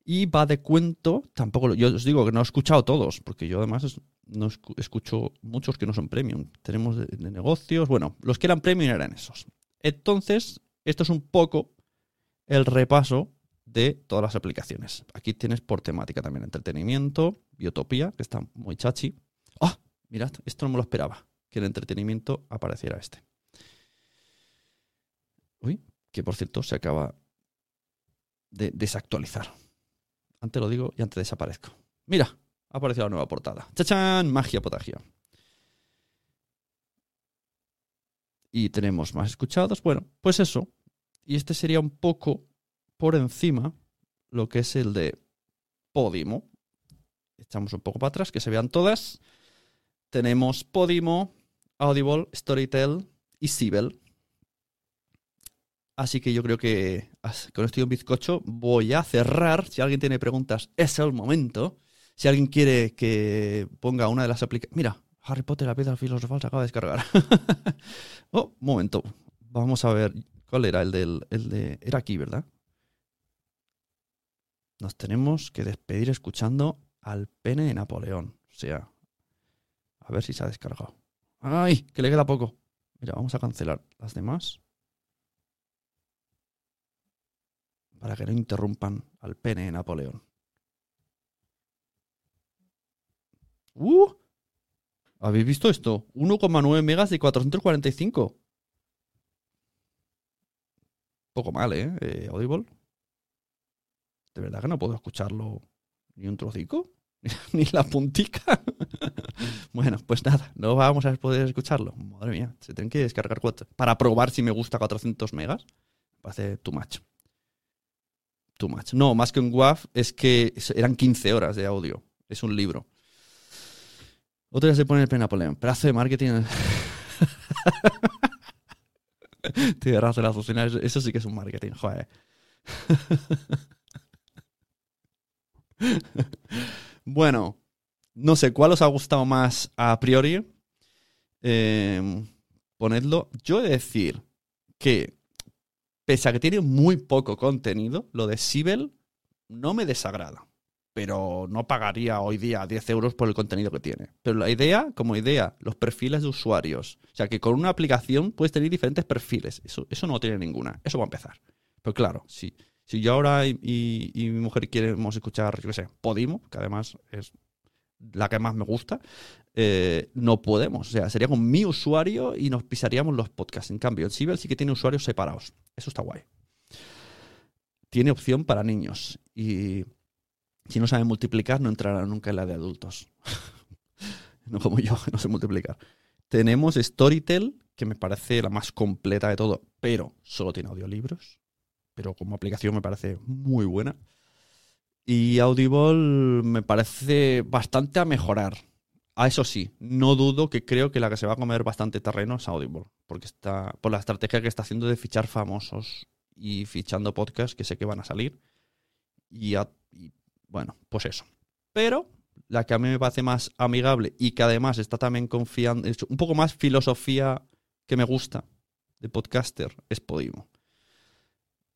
S1: Y va de cuento, tampoco, yo os digo que no he escuchado todos, porque yo además no escu- escucho muchos que no son premium. Tenemos de, de negocios, bueno, los que eran premium eran esos. Entonces, esto es un poco el repaso de todas las aplicaciones. Aquí tienes por temática también entretenimiento, biotopía, que está muy chachi. ¡Ah! mirad, esto no me lo esperaba, que el entretenimiento apareciera este. Uy, que por cierto se acaba de desactualizar. Antes lo digo y antes desaparezco. Mira, ha aparecido la nueva portada. ¡Chachán! Magia potagia. Y tenemos más escuchados. Bueno, pues eso. Y este sería un poco por encima lo que es el de Podimo. Echamos un poco para atrás, que se vean todas. Tenemos Podimo, Audible, Storytel y Sibel. Así que yo creo que con esto y un bizcocho voy a cerrar. Si alguien tiene preguntas, es el momento. Si alguien quiere que ponga una de las aplicaciones... Mira, Harry Potter, la piedra filosofal se acaba de descargar. oh, momento. Vamos a ver. ¿Cuál era el del... El de... Era aquí, ¿verdad? Nos tenemos que despedir escuchando al pene de Napoleón. O sea, a ver si se ha descargado. ¡Ay! Que le queda poco. Mira, vamos a cancelar las demás. Para que no interrumpan al pene de Napoleón. ¡Uh! ¿Habéis visto esto? 1,9 megas de 445. Poco mal, ¿eh? Eh, Audible. De verdad que no puedo escucharlo ni un trocico. ni la puntica. bueno, pues nada, no vamos a poder escucharlo. Madre mía, se tienen que descargar cuatro. Para probar si me gusta 400 megas. Me parece too much. Too much. No, más que un WAV es que eran 15 horas de audio. Es un libro. Otro día se pone el Napoleón. Pedazo de marketing. Tienes razón, Azucena, Eso, eso sí que es un marketing, joder. Bueno, no sé, ¿cuál os ha gustado más a priori? Eh, ponedlo. Yo he de decir que, pese a que tiene muy poco contenido, lo de Sibel no me desagrada. Pero no pagaría hoy día 10 euros por el contenido que tiene. Pero la idea, como idea, los perfiles de usuarios. O sea, que con una aplicación puedes tener diferentes perfiles. Eso, eso no tiene ninguna. Eso va a empezar. Pero claro, si, si yo ahora y, mi mujer queremos escuchar, yo qué sé, Podimo, que además es la que más me gusta, eh, no podemos. O sea, sería con mi usuario y nos pisaríamos los podcasts. En cambio, en Sibel sí que tiene usuarios separados. Eso está guay. Tiene opción para niños. Y si no saben multiplicar, no entrarán nunca en la de adultos. no como yo, no sé multiplicar. Tenemos Storytel, que me parece la más completa de todo, pero solo tiene audiolibros. Pero como aplicación me parece muy buena. Y Audible me parece bastante a mejorar. A eso sí, no dudo que creo que la que se va a comer bastante terreno es Audible. Porque está. Por la estrategia que está haciendo de fichar famosos y fichando podcasts que sé que van a salir. Y, bueno, pues eso. Pero la que a mí me parece más amigable y que además está también confiando. un poco más filosofía que me gusta de podcaster es Podimo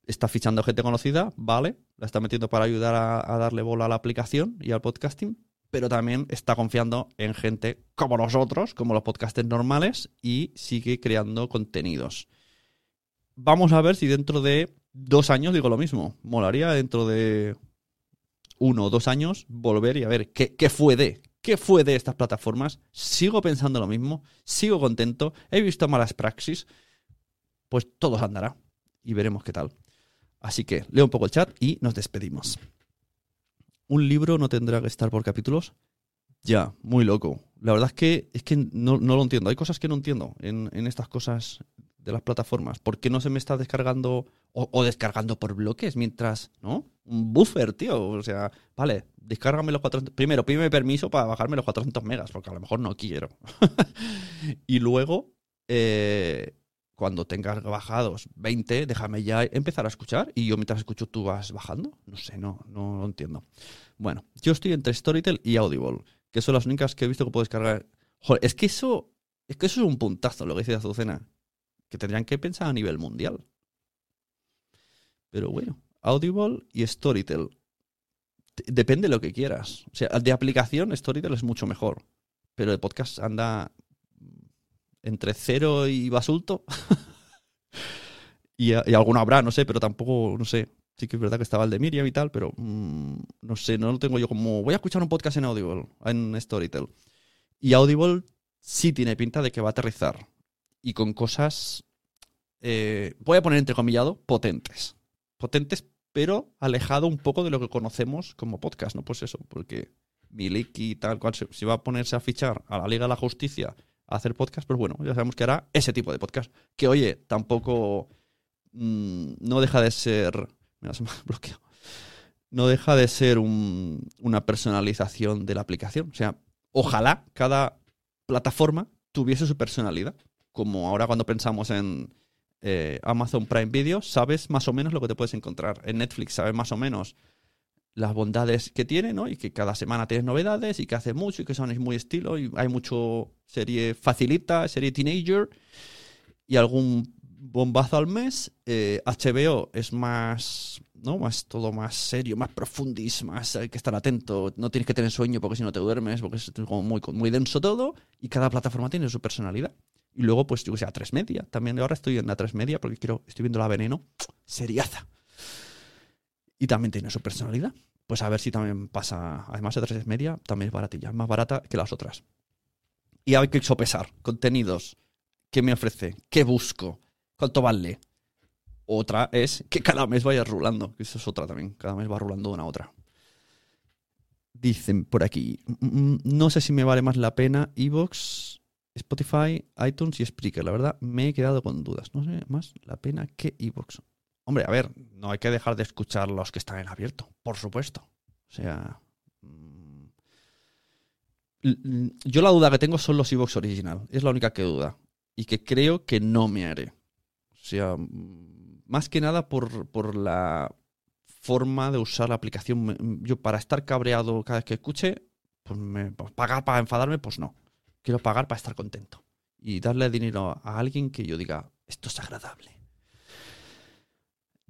S1: está fichando gente conocida, vale, la está metiendo para ayudar a, darle bola a la aplicación y al podcasting, pero también está confiando en gente como nosotros, como los podcasters normales, y sigue creando contenidos. Vamos a ver si dentro de dos años digo lo mismo. Molaría dentro de uno o dos años volver y a ver qué, qué fue de, qué fue de estas plataformas. Sigo pensando lo mismo, sigo contento, he visto malas praxis, pues todo andará y veremos qué tal. Así que leo un poco el chat y nos despedimos. ¿Un libro no tendrá que estar por capítulos? Ya, muy loco. La verdad es que, es que no, no lo entiendo. Hay cosas que no entiendo en, en estas cosas de las plataformas. ¿Por qué no se me está descargando o, descargando por bloques mientras, ¿no? Un buffer, tío. O sea, vale, descárgame los 400. Primero, pídeme permiso para bajarme los 400 megas, porque a lo mejor no quiero. y luego, eh, cuando tengas bajados 20, déjame ya empezar a escuchar y yo mientras escucho tú vas bajando. No sé, no, no lo entiendo. Bueno, yo estoy entre Storytel y Audible, que son las únicas que he visto que puedo descargar. Joder, es que eso es que eso es un puntazo lo que dice Azucena, que tendrían que pensar a nivel mundial. Pero bueno, Audible y Storytel. Depende de lo que quieras. O sea, de aplicación Storytel es mucho mejor, pero de podcast anda entre cero y basulto. y, y alguno habrá, no sé, pero tampoco, no sé. Sí que es verdad que estaba el de Miriam y tal, pero mm, no sé, no lo tengo yo como... Voy a escuchar un podcast en Audible, en Storytel. Y Audible sí tiene pinta de que va a aterrizar. Y con cosas, eh, voy a poner entrecomillado, potentes. Potentes, pero alejado un poco de lo que conocemos como podcast, ¿no? Pues eso, porque Miliki y tal cual, si va a ponerse a fichar a la Liga de la Justicia, hacer podcast, pues bueno, ya sabemos que hará ese tipo de podcast. Que oye, tampoco mm, no deja de ser. Mira, se me ha bloqueado. No deja de ser un- una personalización de la aplicación. O sea, ojalá cada plataforma tuviese su personalidad. Como ahora cuando pensamos en eh, Amazon Prime Video, sabes más o menos lo que te puedes encontrar. En Netflix sabes más o menos las bondades que tiene, ¿no? Y que cada semana tienes novedades y que hace mucho y que son muy estilo y hay mucho serie facilita, serie teenager y algún bombazo al mes. Eh, HBO es más, ¿no? Más todo más serio, más profundis, más hay que estar atento. No tienes que tener sueño porque si no te duermes, porque es como muy, muy denso todo y cada plataforma tiene su personalidad. Y luego, pues, yo a tres media. También ahora estoy en la tres media porque quiero, estoy viendo la veneno. Seriaza. Y también tiene su personalidad. Pues a ver si también pasa. Además, de tres media también es baratilla. Es más barata que las otras. Y hay que sopesar contenidos. ¿Qué me ofrece? ¿Qué busco? ¿Cuánto vale? Otra es que cada mes vaya rulando. Eso es otra también. Cada mes va rulando una a otra. Dicen por aquí. mm, mm, No sé si me vale más la pena Evox, Spotify, iTunes y Spreaker. La verdad, me he quedado con dudas. No sé más la pena que Evox. Hombre, a ver, no hay que dejar de escuchar los que están en abierto, por supuesto. O sea. mm, Yo la duda que tengo son los Evox original. Es la única que duda. Y que creo que no me haré. O sea, mm, más que nada por, por la forma de usar la aplicación. Me- Yo para estar cabreado cada vez que escuche, pues me, pues pagar para enfadarme, pues no. Quiero pagar para estar contento. Y darle dinero a alguien que yo diga, esto es agradable.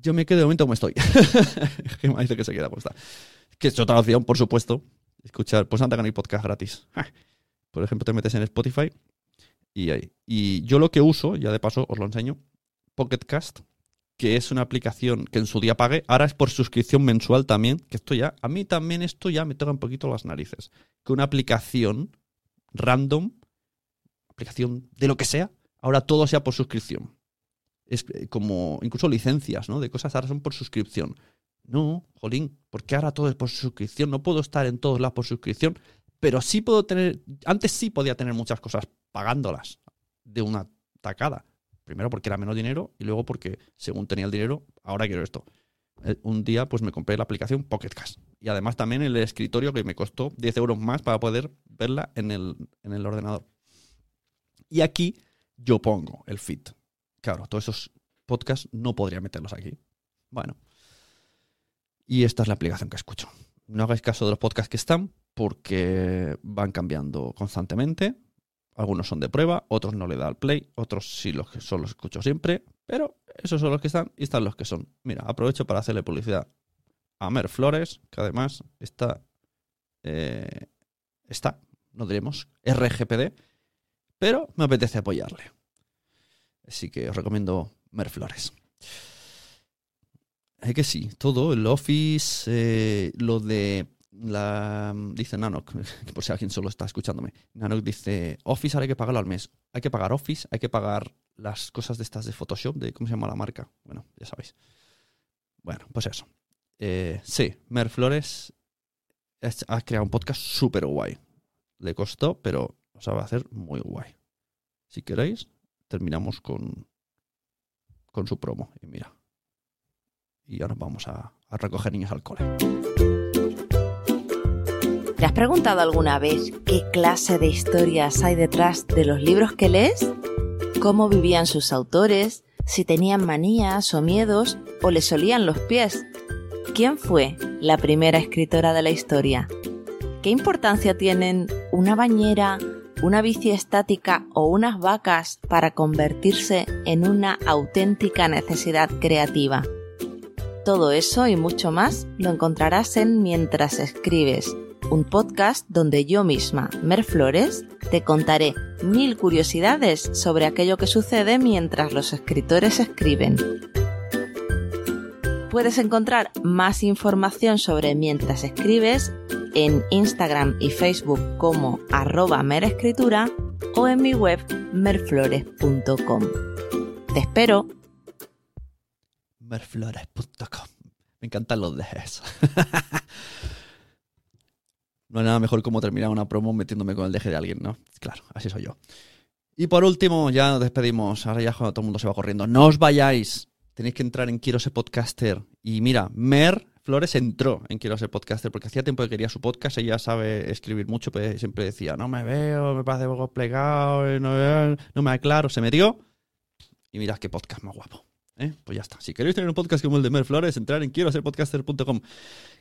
S1: Yo me quedo de momento como estoy. Gemma dice que se queda como está. Que es otra opción, por supuesto. Escuchar, pues anda hay podcast gratis. Por ejemplo, te metes en Spotify y ahí. Y yo lo que uso, ya de paso os lo enseño, Pocket Cast, que es una aplicación que en su día pagué, ahora es por suscripción mensual también, que esto ya, a mí también esto ya me toca un poquito las narices. Que una aplicación random, aplicación de lo que sea, ahora todo sea por suscripción. Es eh, como incluso licencias, ¿no? De cosas ahora son por suscripción. No, jolín, porque ahora todo es por suscripción. No puedo estar en todos lados por suscripción, pero sí puedo tener. Antes sí podía tener muchas cosas pagándolas de una tacada. Primero porque era menos dinero y luego porque según tenía el dinero, ahora quiero esto. Eh, Un día pues me compré la aplicación Pocket Cast. Y además también el escritorio que me costó 10 euros más para poder verla en el, en el ordenador. Y aquí yo pongo el feed. Claro, todos esos podcasts no podría meterlos aquí. Bueno. Y esta es la aplicación que escucho. No hagáis caso de los podcasts que están porque van cambiando constantemente. Algunos son de prueba, otros no le da al play, otros sí los que son los escucho siempre, pero esos son los que están y están los que son. Mira, aprovecho para hacerle publicidad a Mer Flores, que además está, eh, está, no diremos, RGPD, pero me apetece apoyarle. Así que os recomiendo Mer Flores. Es que sí, todo, el Office, eh, lo de la. Dice Nanok, por si alguien solo está escuchándome. Nanok dice: Office ahora hay que pagarlo al mes. Hay que pagar Office, hay que pagar las cosas de estas de Photoshop, de cómo se llama la marca. Bueno, ya sabéis. Bueno, pues eso. Eh, sí, Mer Flores es- ha creado un podcast súper guay. Le costó, pero lo sabe hacer muy guay. Si queréis, terminamos con, con su promo. Y mira. Y ahora vamos a, a recoger niños al cole.
S31: ¿Te has preguntado alguna vez qué clase de historias hay detrás de los libros que lees? ¿Cómo vivían sus autores? ¿Si tenían manías o miedos o les olían los pies? ¿Quién fue la primera escritora de la historia? ¿Qué importancia tienen una bañera, una bici estática o unas vacas para convertirse en una auténtica necesidad creativa? Todo eso y mucho más lo encontrarás en Mientras escribes, un podcast donde yo misma, Mer Flores, te contaré mil curiosidades sobre aquello que sucede mientras los escritores escriben. Puedes encontrar más información sobre Mientras escribes en Instagram y Facebook como arroba merescritura o en mi web merflores.com. Te espero.
S1: merflores.com. Me encantan los dejes. no hay nada mejor como terminar una promo metiéndome con el deje de alguien, ¿no? Claro, así soy yo. Y por último, ya nos despedimos. Ahora ya todo el mundo se va corriendo. No os vayáis. Tenéis que entrar en Quiero ser podcaster. Y mira, Mer Flores entró en Quiero ser podcaster porque hacía tiempo que quería su podcast. Ella sabe escribir mucho, pero siempre decía, no me veo, me parece poco plegado, no, no me aclaro. Se metió y mirad qué podcast más guapo. ¿eh? Pues ya está. Si queréis tener un podcast como el de Mer Flores, entrar en quiero ser podcaster.com.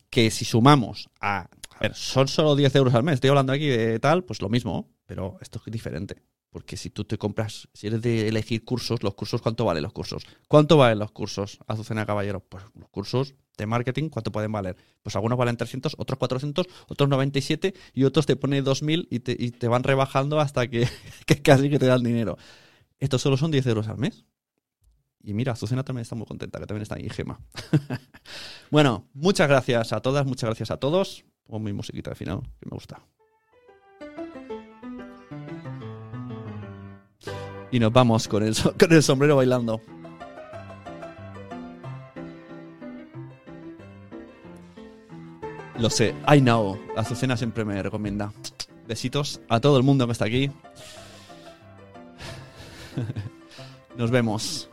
S1: Que si sumamos a. A ver, son solo 10 euros al mes. Estoy hablando aquí de tal, pues lo mismo, pero esto es diferente. Porque si tú te compras, si eres de elegir cursos, los cursos, ¿cuánto valen los cursos? ¿Cuánto valen los cursos, Azucena Caballero? Pues los cursos de marketing, ¿cuánto pueden valer? Pues algunos valen 300, otros 400, otros 97 y otros te pone 2000 y te, van rebajando hasta que, casi que te dan dinero. Estos solo son 10 euros al mes. Y mira, Azucena también está muy contenta, que también está ahí, Gema. bueno, muchas gracias a todas, muchas gracias a todos. Pongo mi musiquita de final, que me gusta. Y nos vamos con el, con el sombrero bailando. Lo sé, I know. Azucena siempre me recomienda. Besitos a todo el mundo que está aquí. Nos vemos.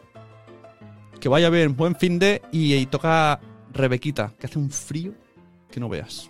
S1: Que vaya bien, buen fin de y, y toca Rebequita, que hace un frío que no veas.